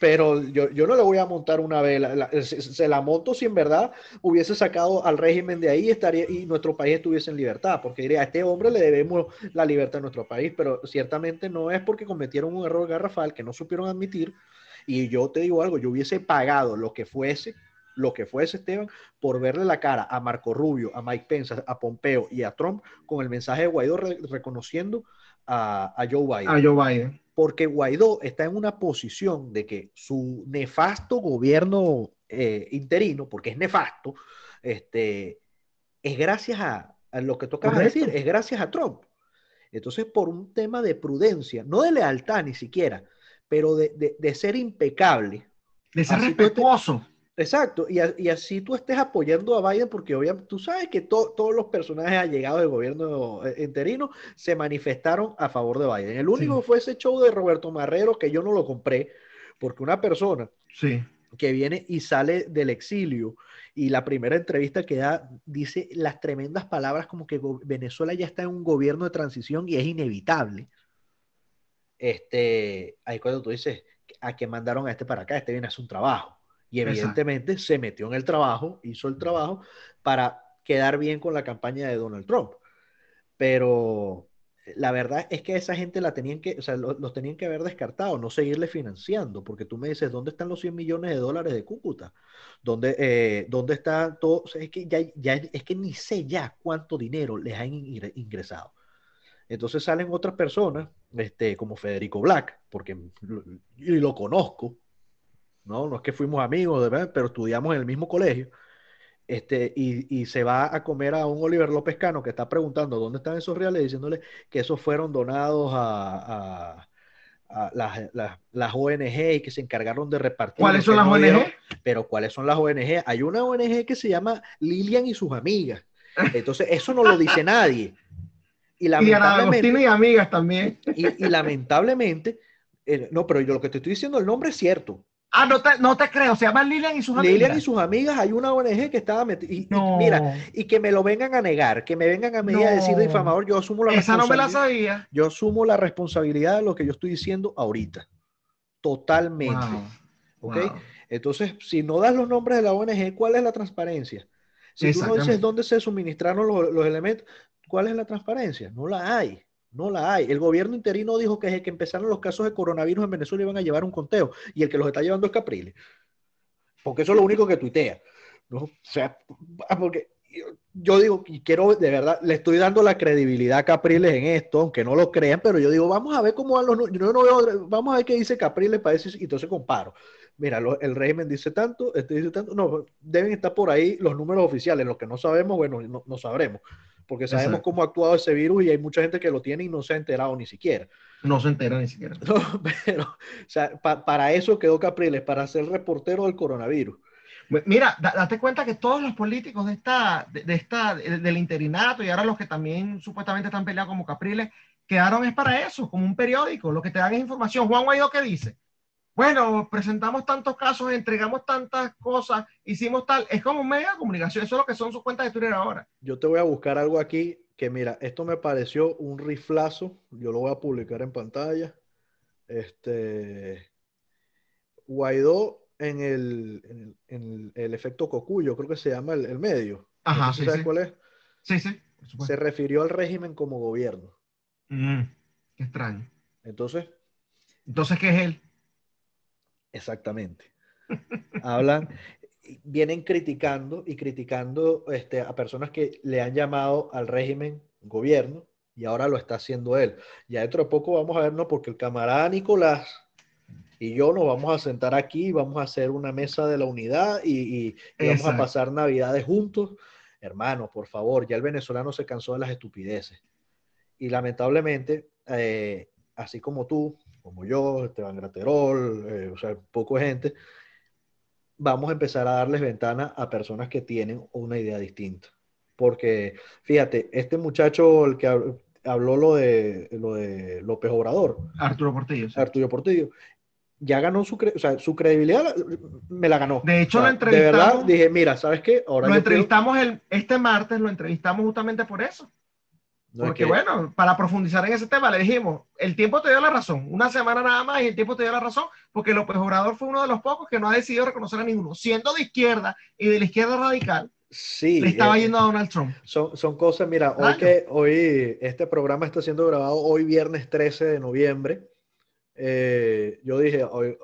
Pero yo, yo, no le voy a montar una vela, se, la monto si en verdad hubiese sacado al régimen de ahí estaría, y nuestro país estuviese en libertad, porque diría, a este hombre le debemos la libertad a nuestro país, pero ciertamente no es porque cometieron un error garrafal que no supieron admitir, y yo te digo algo, yo hubiese pagado lo que fuese, lo que fuese Esteban, por verle la cara a Marco Rubio, a Mike Pence, a Pompeo y a Trump con el mensaje de Guaidó reconociendo a, a Joe Biden. A Joe Biden porque Guaidó está en una posición de que su nefasto gobierno eh, interino, porque es nefasto, este, es gracias a, lo que toca decir, es gracias a Trump. Entonces, por un tema de prudencia, no de lealtad ni siquiera, pero de, de, ser impecable. De ser respetuoso. Exacto, y, así tú estés apoyando a Biden porque obviamente tú sabes que todos los personajes allegados del gobierno eh, interino se manifestaron a favor de Biden. El único fue ese show de Roberto Marrero que yo no lo compré porque una persona sí. que viene y sale del exilio y la primera entrevista que da dice las tremendas palabras como que Venezuela ya está en un gobierno de transición y es inevitable. Este, ahí cuando tú dices a qué mandaron a este para acá, este viene a hacer un trabajo y evidentemente se metió en el trabajo, hizo el trabajo para quedar bien con la campaña de Donald Trump. Pero eh, la verdad es que esa gente la tenían que, o sea, los, tenían que haber descartado, no seguirle financiando, porque tú me dices, ¿dónde están los 100 millones de dólares de Cúcuta? ¿Dónde, eh, ¿dónde está todo? es que ya, ya, es que ni sé ya cuánto dinero les han ingresado. Entonces salen otras personas, este, como Federico Black, porque y lo conozco, ¿no? No es que fuimos amigos, pero estudiamos en el mismo colegio. Este, y, se va a comer a un Oliver López Cano que está preguntando dónde están esos reales, diciéndole que esos fueron donados a, las, las, ONG y que se encargaron de repartir. ¿Cuáles son las ONG? pero ¿cuáles son las ONG? Hay una ONG que se llama Lilian y sus amigas. Entonces, eso no lo dice nadie. Y (laughs) lamentablemente. Y, amigas también. Y, lamentablemente, eh, no, pero yo lo que te estoy diciendo, el nombre es cierto. Ah, no te, no te creo, se llama Lilian y sus amigas. Lilian y sus amigas, hay una ONG que estaba metida. Y, mira, y que me lo vengan a negar, que me vengan a medir a decir difamador, yo asumo la Esa no me la sabía. Yo asumo la responsabilidad de lo que yo estoy diciendo ahorita. Totalmente. ¿Ok? Entonces, si no das los nombres de la ONG, ¿cuál es la transparencia? Si tú no dices dónde se suministraron los, los elementos, ¿cuál es la transparencia? No la hay. No la hay. El gobierno interino dijo que desde que empezaron los casos de coronavirus en Venezuela iban a llevar un conteo y el que los está llevando es Capriles. Porque eso es lo único que tuitea. ¿no? O sea, ah, porque yo digo, y quiero, de verdad, le estoy dando la credibilidad a Capriles en esto, aunque no lo crean, pero yo digo, vamos a ver cómo van los yo no veo, vamos a ver qué dice Capriles para decir, y entonces comparo. Mira, el régimen dice tanto, este dice tanto, no, deben estar por ahí los números oficiales, lo que no sabemos, bueno, no sabremos porque sabemos cómo ha actuado ese virus y hay mucha gente que lo tiene y no se ha enterado ni siquiera. No se entera ni siquiera. (laughs) No, pero, o sea, para eso quedó Capriles, para ser reportero del coronavirus. Mira, date cuenta que todos los políticos de esta, de, esta, del interinato y ahora los que también supuestamente están peleados como Capriles, quedaron es para eso, como un periódico. Lo que te dan es información. Juan Guaidó, ¿qué dice? Bueno, presentamos tantos casos, entregamos tantas cosas, hicimos tal. Es como un medio de comunicación. Eso es lo que son sus cuentas de Twitter ahora. Yo te voy a buscar algo aquí que, mira, esto me pareció un riflazo. Yo lo voy a publicar en pantalla. Este. Guaidó en el, en el, efecto Cocuyo, creo que se llama el, medio. Ajá, sí, ¿Sabes cuál es? Sí, sí. Se refirió al régimen como gobierno. Mm, qué extraño. Entonces. Entonces, ¿qué es él? Exactamente. Hablan, vienen criticando y criticando este, a personas que le han llamado al régimen gobierno y ahora lo está haciendo él. Ya dentro de poco vamos a vernos porque el camarada Nicolás y yo nos vamos a sentar aquí, vamos a hacer una mesa de la unidad y, vamos a pasar navidades juntos. Hermano, por favor, ya el venezolano se cansó de las estupideces. Y lamentablemente, eh, así como tú, como yo, Esteban Graterol, eh, o sea, poco gente, vamos a empezar a darles ventana a personas que tienen una idea distinta. Porque, fíjate, este muchacho, el que habló lo de, lo de López Obrador. Arturo Portillo. Arturo Portillo ya ganó su, o sea, su credibilidad, me la ganó. De hecho, lo entrevistamos. De verdad, dije, mira, ¿sabes qué? Ahora lo entrevistamos el, este martes, lo entrevistamos justamente por eso. Porque bueno, para profundizar en ese tema, le dijimos, el tiempo te dio la razón, una semana nada más y el tiempo te dio la razón, porque López Obrador fue uno de los pocos que no ha decidido reconocer a ninguno, siendo de izquierda y de la izquierda radical. Sí. Le estaba eh, yendo a Donald Trump. Son, son cosas, mira, hoy que hoy este programa está siendo grabado hoy viernes 13 de noviembre eh, yo dije, hoy,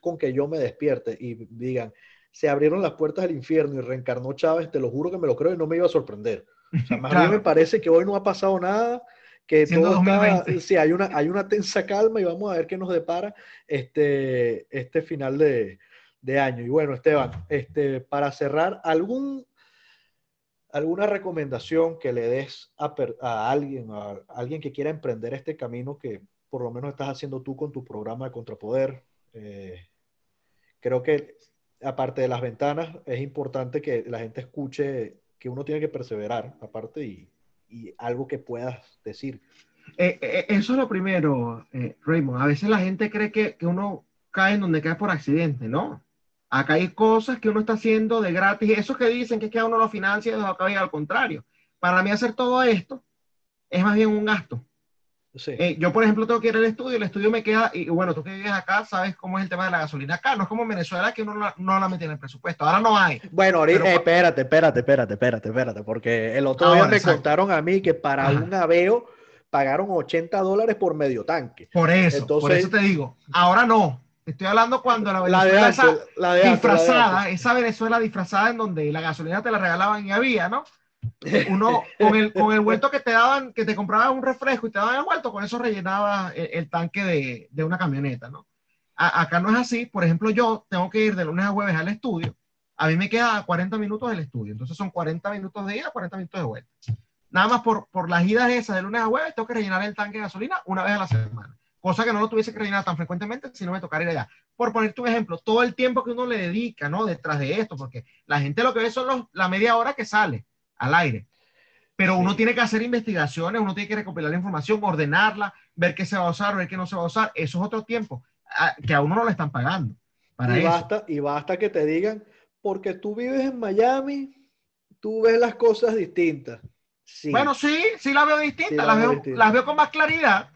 con que yo me despierte y digan, se abrieron las puertas del infierno y reencarnó Chávez, te lo juro que me lo creo y no me iba a sorprender. O sea, más bien me parece que hoy no ha pasado nada, que todo está, sí, hay una, hay una tensa calma y vamos a ver qué nos depara este, este final de, de año. Y bueno, Esteban, este, para cerrar, ¿algún, ¿alguna recomendación que le des a, a alguien, a alguien que quiera emprender este camino que, por lo menos estás haciendo tú con tu programa de contrapoder. Eh, creo que aparte de las ventanas, es importante que la gente escuche que uno tiene que perseverar, aparte, y, algo que puedas decir. Eh, eh, eso es lo primero, Raymond. A veces la gente cree que, uno cae en donde cae por accidente, ¿no? Acá hay cosas que uno está haciendo de gratis. Eso que dicen que es que a uno lo financia, acá al contrario. Para mí hacer todo esto es más bien un gasto. Eh, yo, por ejemplo, tengo que ir al estudio, el estudio me queda, y bueno, tú que vives acá, sabes cómo es el tema de la gasolina acá, no es como en Venezuela que uno no, la mete en el presupuesto, ahora no hay. Bueno, ahorita, eh, espérate, espérate, espérate, espérate, espérate, porque el otro día me contaron a mí que para un aveo pagaron 80 dólares por medio tanque. Por eso, por eso te digo, ahora no, estoy hablando cuando la Venezuela esa disfrazada, esa Venezuela disfrazada en donde la gasolina te la regalaban y había, ¿no? Uno con el, con el vuelto que te daban, que te comprabas un refresco y te daban el vuelto, con eso rellenaba el, tanque de, de, una camioneta, ¿no? acá no es así, por ejemplo, yo tengo que ir de lunes a jueves al estudio, a mí me queda 40 minutos del estudio, entonces son 40 minutos de ida, 40 minutos de vuelta. Nada más por, por las idas esas de lunes a jueves, tengo que rellenar el tanque de gasolina una vez a la semana, cosa que no lo tuviese que rellenar tan frecuentemente si no me tocara ir allá. Por ponerte un ejemplo, todo el tiempo que uno le dedica, ¿no? Detrás de esto, porque la gente lo que ve son los, la media hora que sale al aire. Pero uno tiene que hacer investigaciones, uno tiene que recopilar la información, ordenarla, ver qué se va a usar, ver qué no se va a usar. Eso es otro tiempo que a uno no le están pagando. Para y, Basta, y basta que te digan, porque tú vives en Miami, tú ves las cosas distintas. Bueno, sí, sí las veo distintas, las, veo, las veo con más claridad,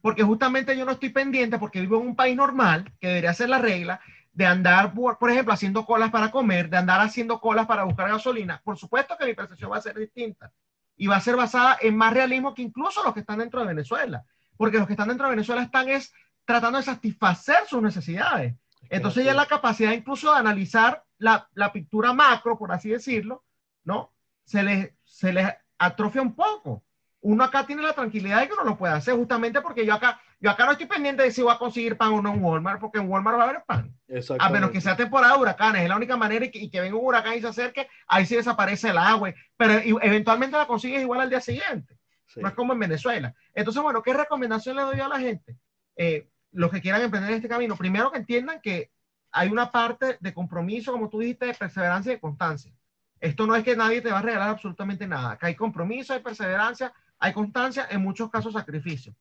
porque justamente yo no estoy pendiente, porque vivo en un país normal, que debería ser la regla, de andar, por, por, ejemplo, haciendo colas para comer, de andar haciendo colas para buscar gasolina, por supuesto que mi percepción va a ser distinta y va a ser basada en más realismo que incluso los que están dentro de Venezuela, porque los que están dentro de Venezuela están es tratando de satisfacer sus necesidades. Entonces ya la capacidad incluso de analizar la, la pintura macro, por así decirlo, ¿no? Se les, se les atrofia un poco uno acá tiene la tranquilidad de que uno lo puede hacer, justamente porque yo acá, yo acá no estoy pendiente de si voy a conseguir pan o no en Walmart, porque en Walmart va a haber pan. A menos que sea temporada de huracanes, es la única manera y que, y que venga un huracán y se acerque, ahí sí desaparece el agua, pero eventualmente la consigues igual al día siguiente. No es como en Venezuela. Entonces, bueno, ¿qué recomendación le doy a la gente? Eh, los que quieran emprender este camino, primero que entiendan que hay una parte de compromiso, como tú dijiste, de perseverancia y de constancia. Esto no es que nadie te va a regalar absolutamente nada, que hay compromiso, hay perseverancia, hay constancia, en muchos casos sacrificio.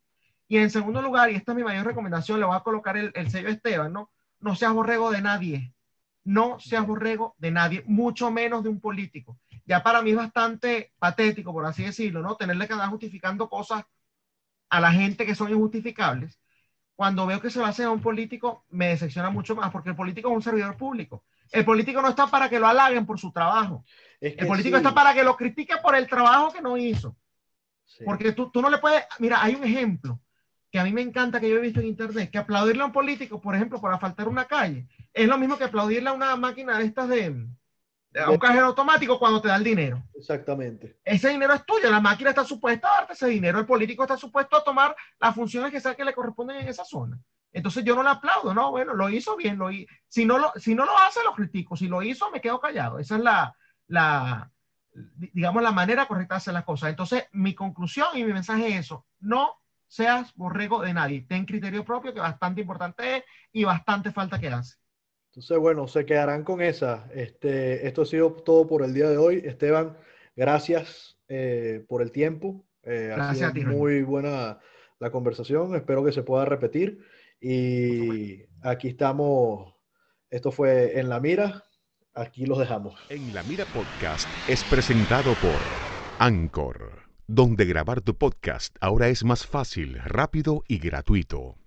Y en segundo lugar, y esta es mi mayor recomendación, le voy a colocar el, el sello Esteban, ¿no? No seas borrego de nadie. No seas borrego de nadie, mucho menos de un político. Ya para mí es bastante patético, por así decirlo, ¿no? Tenerle que andar justificando cosas a la gente que son injustificables. Cuando veo que se va a hacer a un político, me decepciona mucho más, porque el político es un servidor público. El político no está para que lo halaguen por su trabajo. el político está para que lo critiquen por el trabajo que no hizo. Porque tú, tú no le puedes, mira, hay un ejemplo que a mí me encanta que yo he visto en internet, que aplaudirle a un político, por ejemplo, por faltar una calle, es lo mismo que aplaudirle a una máquina de estas de, a un cajero automático cuando te da el dinero. Exactamente. Ese dinero es tuyo, la máquina está supuesta a darte ese dinero, el político está supuesto a tomar las funciones que sea que le corresponden en esa zona. Entonces yo no le aplaudo, no, bueno, lo hizo bien, lo si no lo, si no lo hace, lo critico, si lo hizo, me quedo callado. Esa es la, la digamos, la manera correcta de hacer las cosas. Entonces, mi conclusión y mi mensaje es eso, no seas borrego de nadie. Ten criterio propio, que bastante importante es y bastante falta que hace. Entonces, bueno, se quedarán con esa. Este, esto ha sido todo por el día de hoy. Esteban, gracias eh, por el tiempo. Eh, gracias ha sido muy buena la conversación. Espero que se pueda repetir. Y aquí estamos. Esto fue En la Mira. Aquí los dejamos. En la Mira Podcast es presentado por Anchor donde grabar tu podcast ahora es más fácil, rápido y gratuito.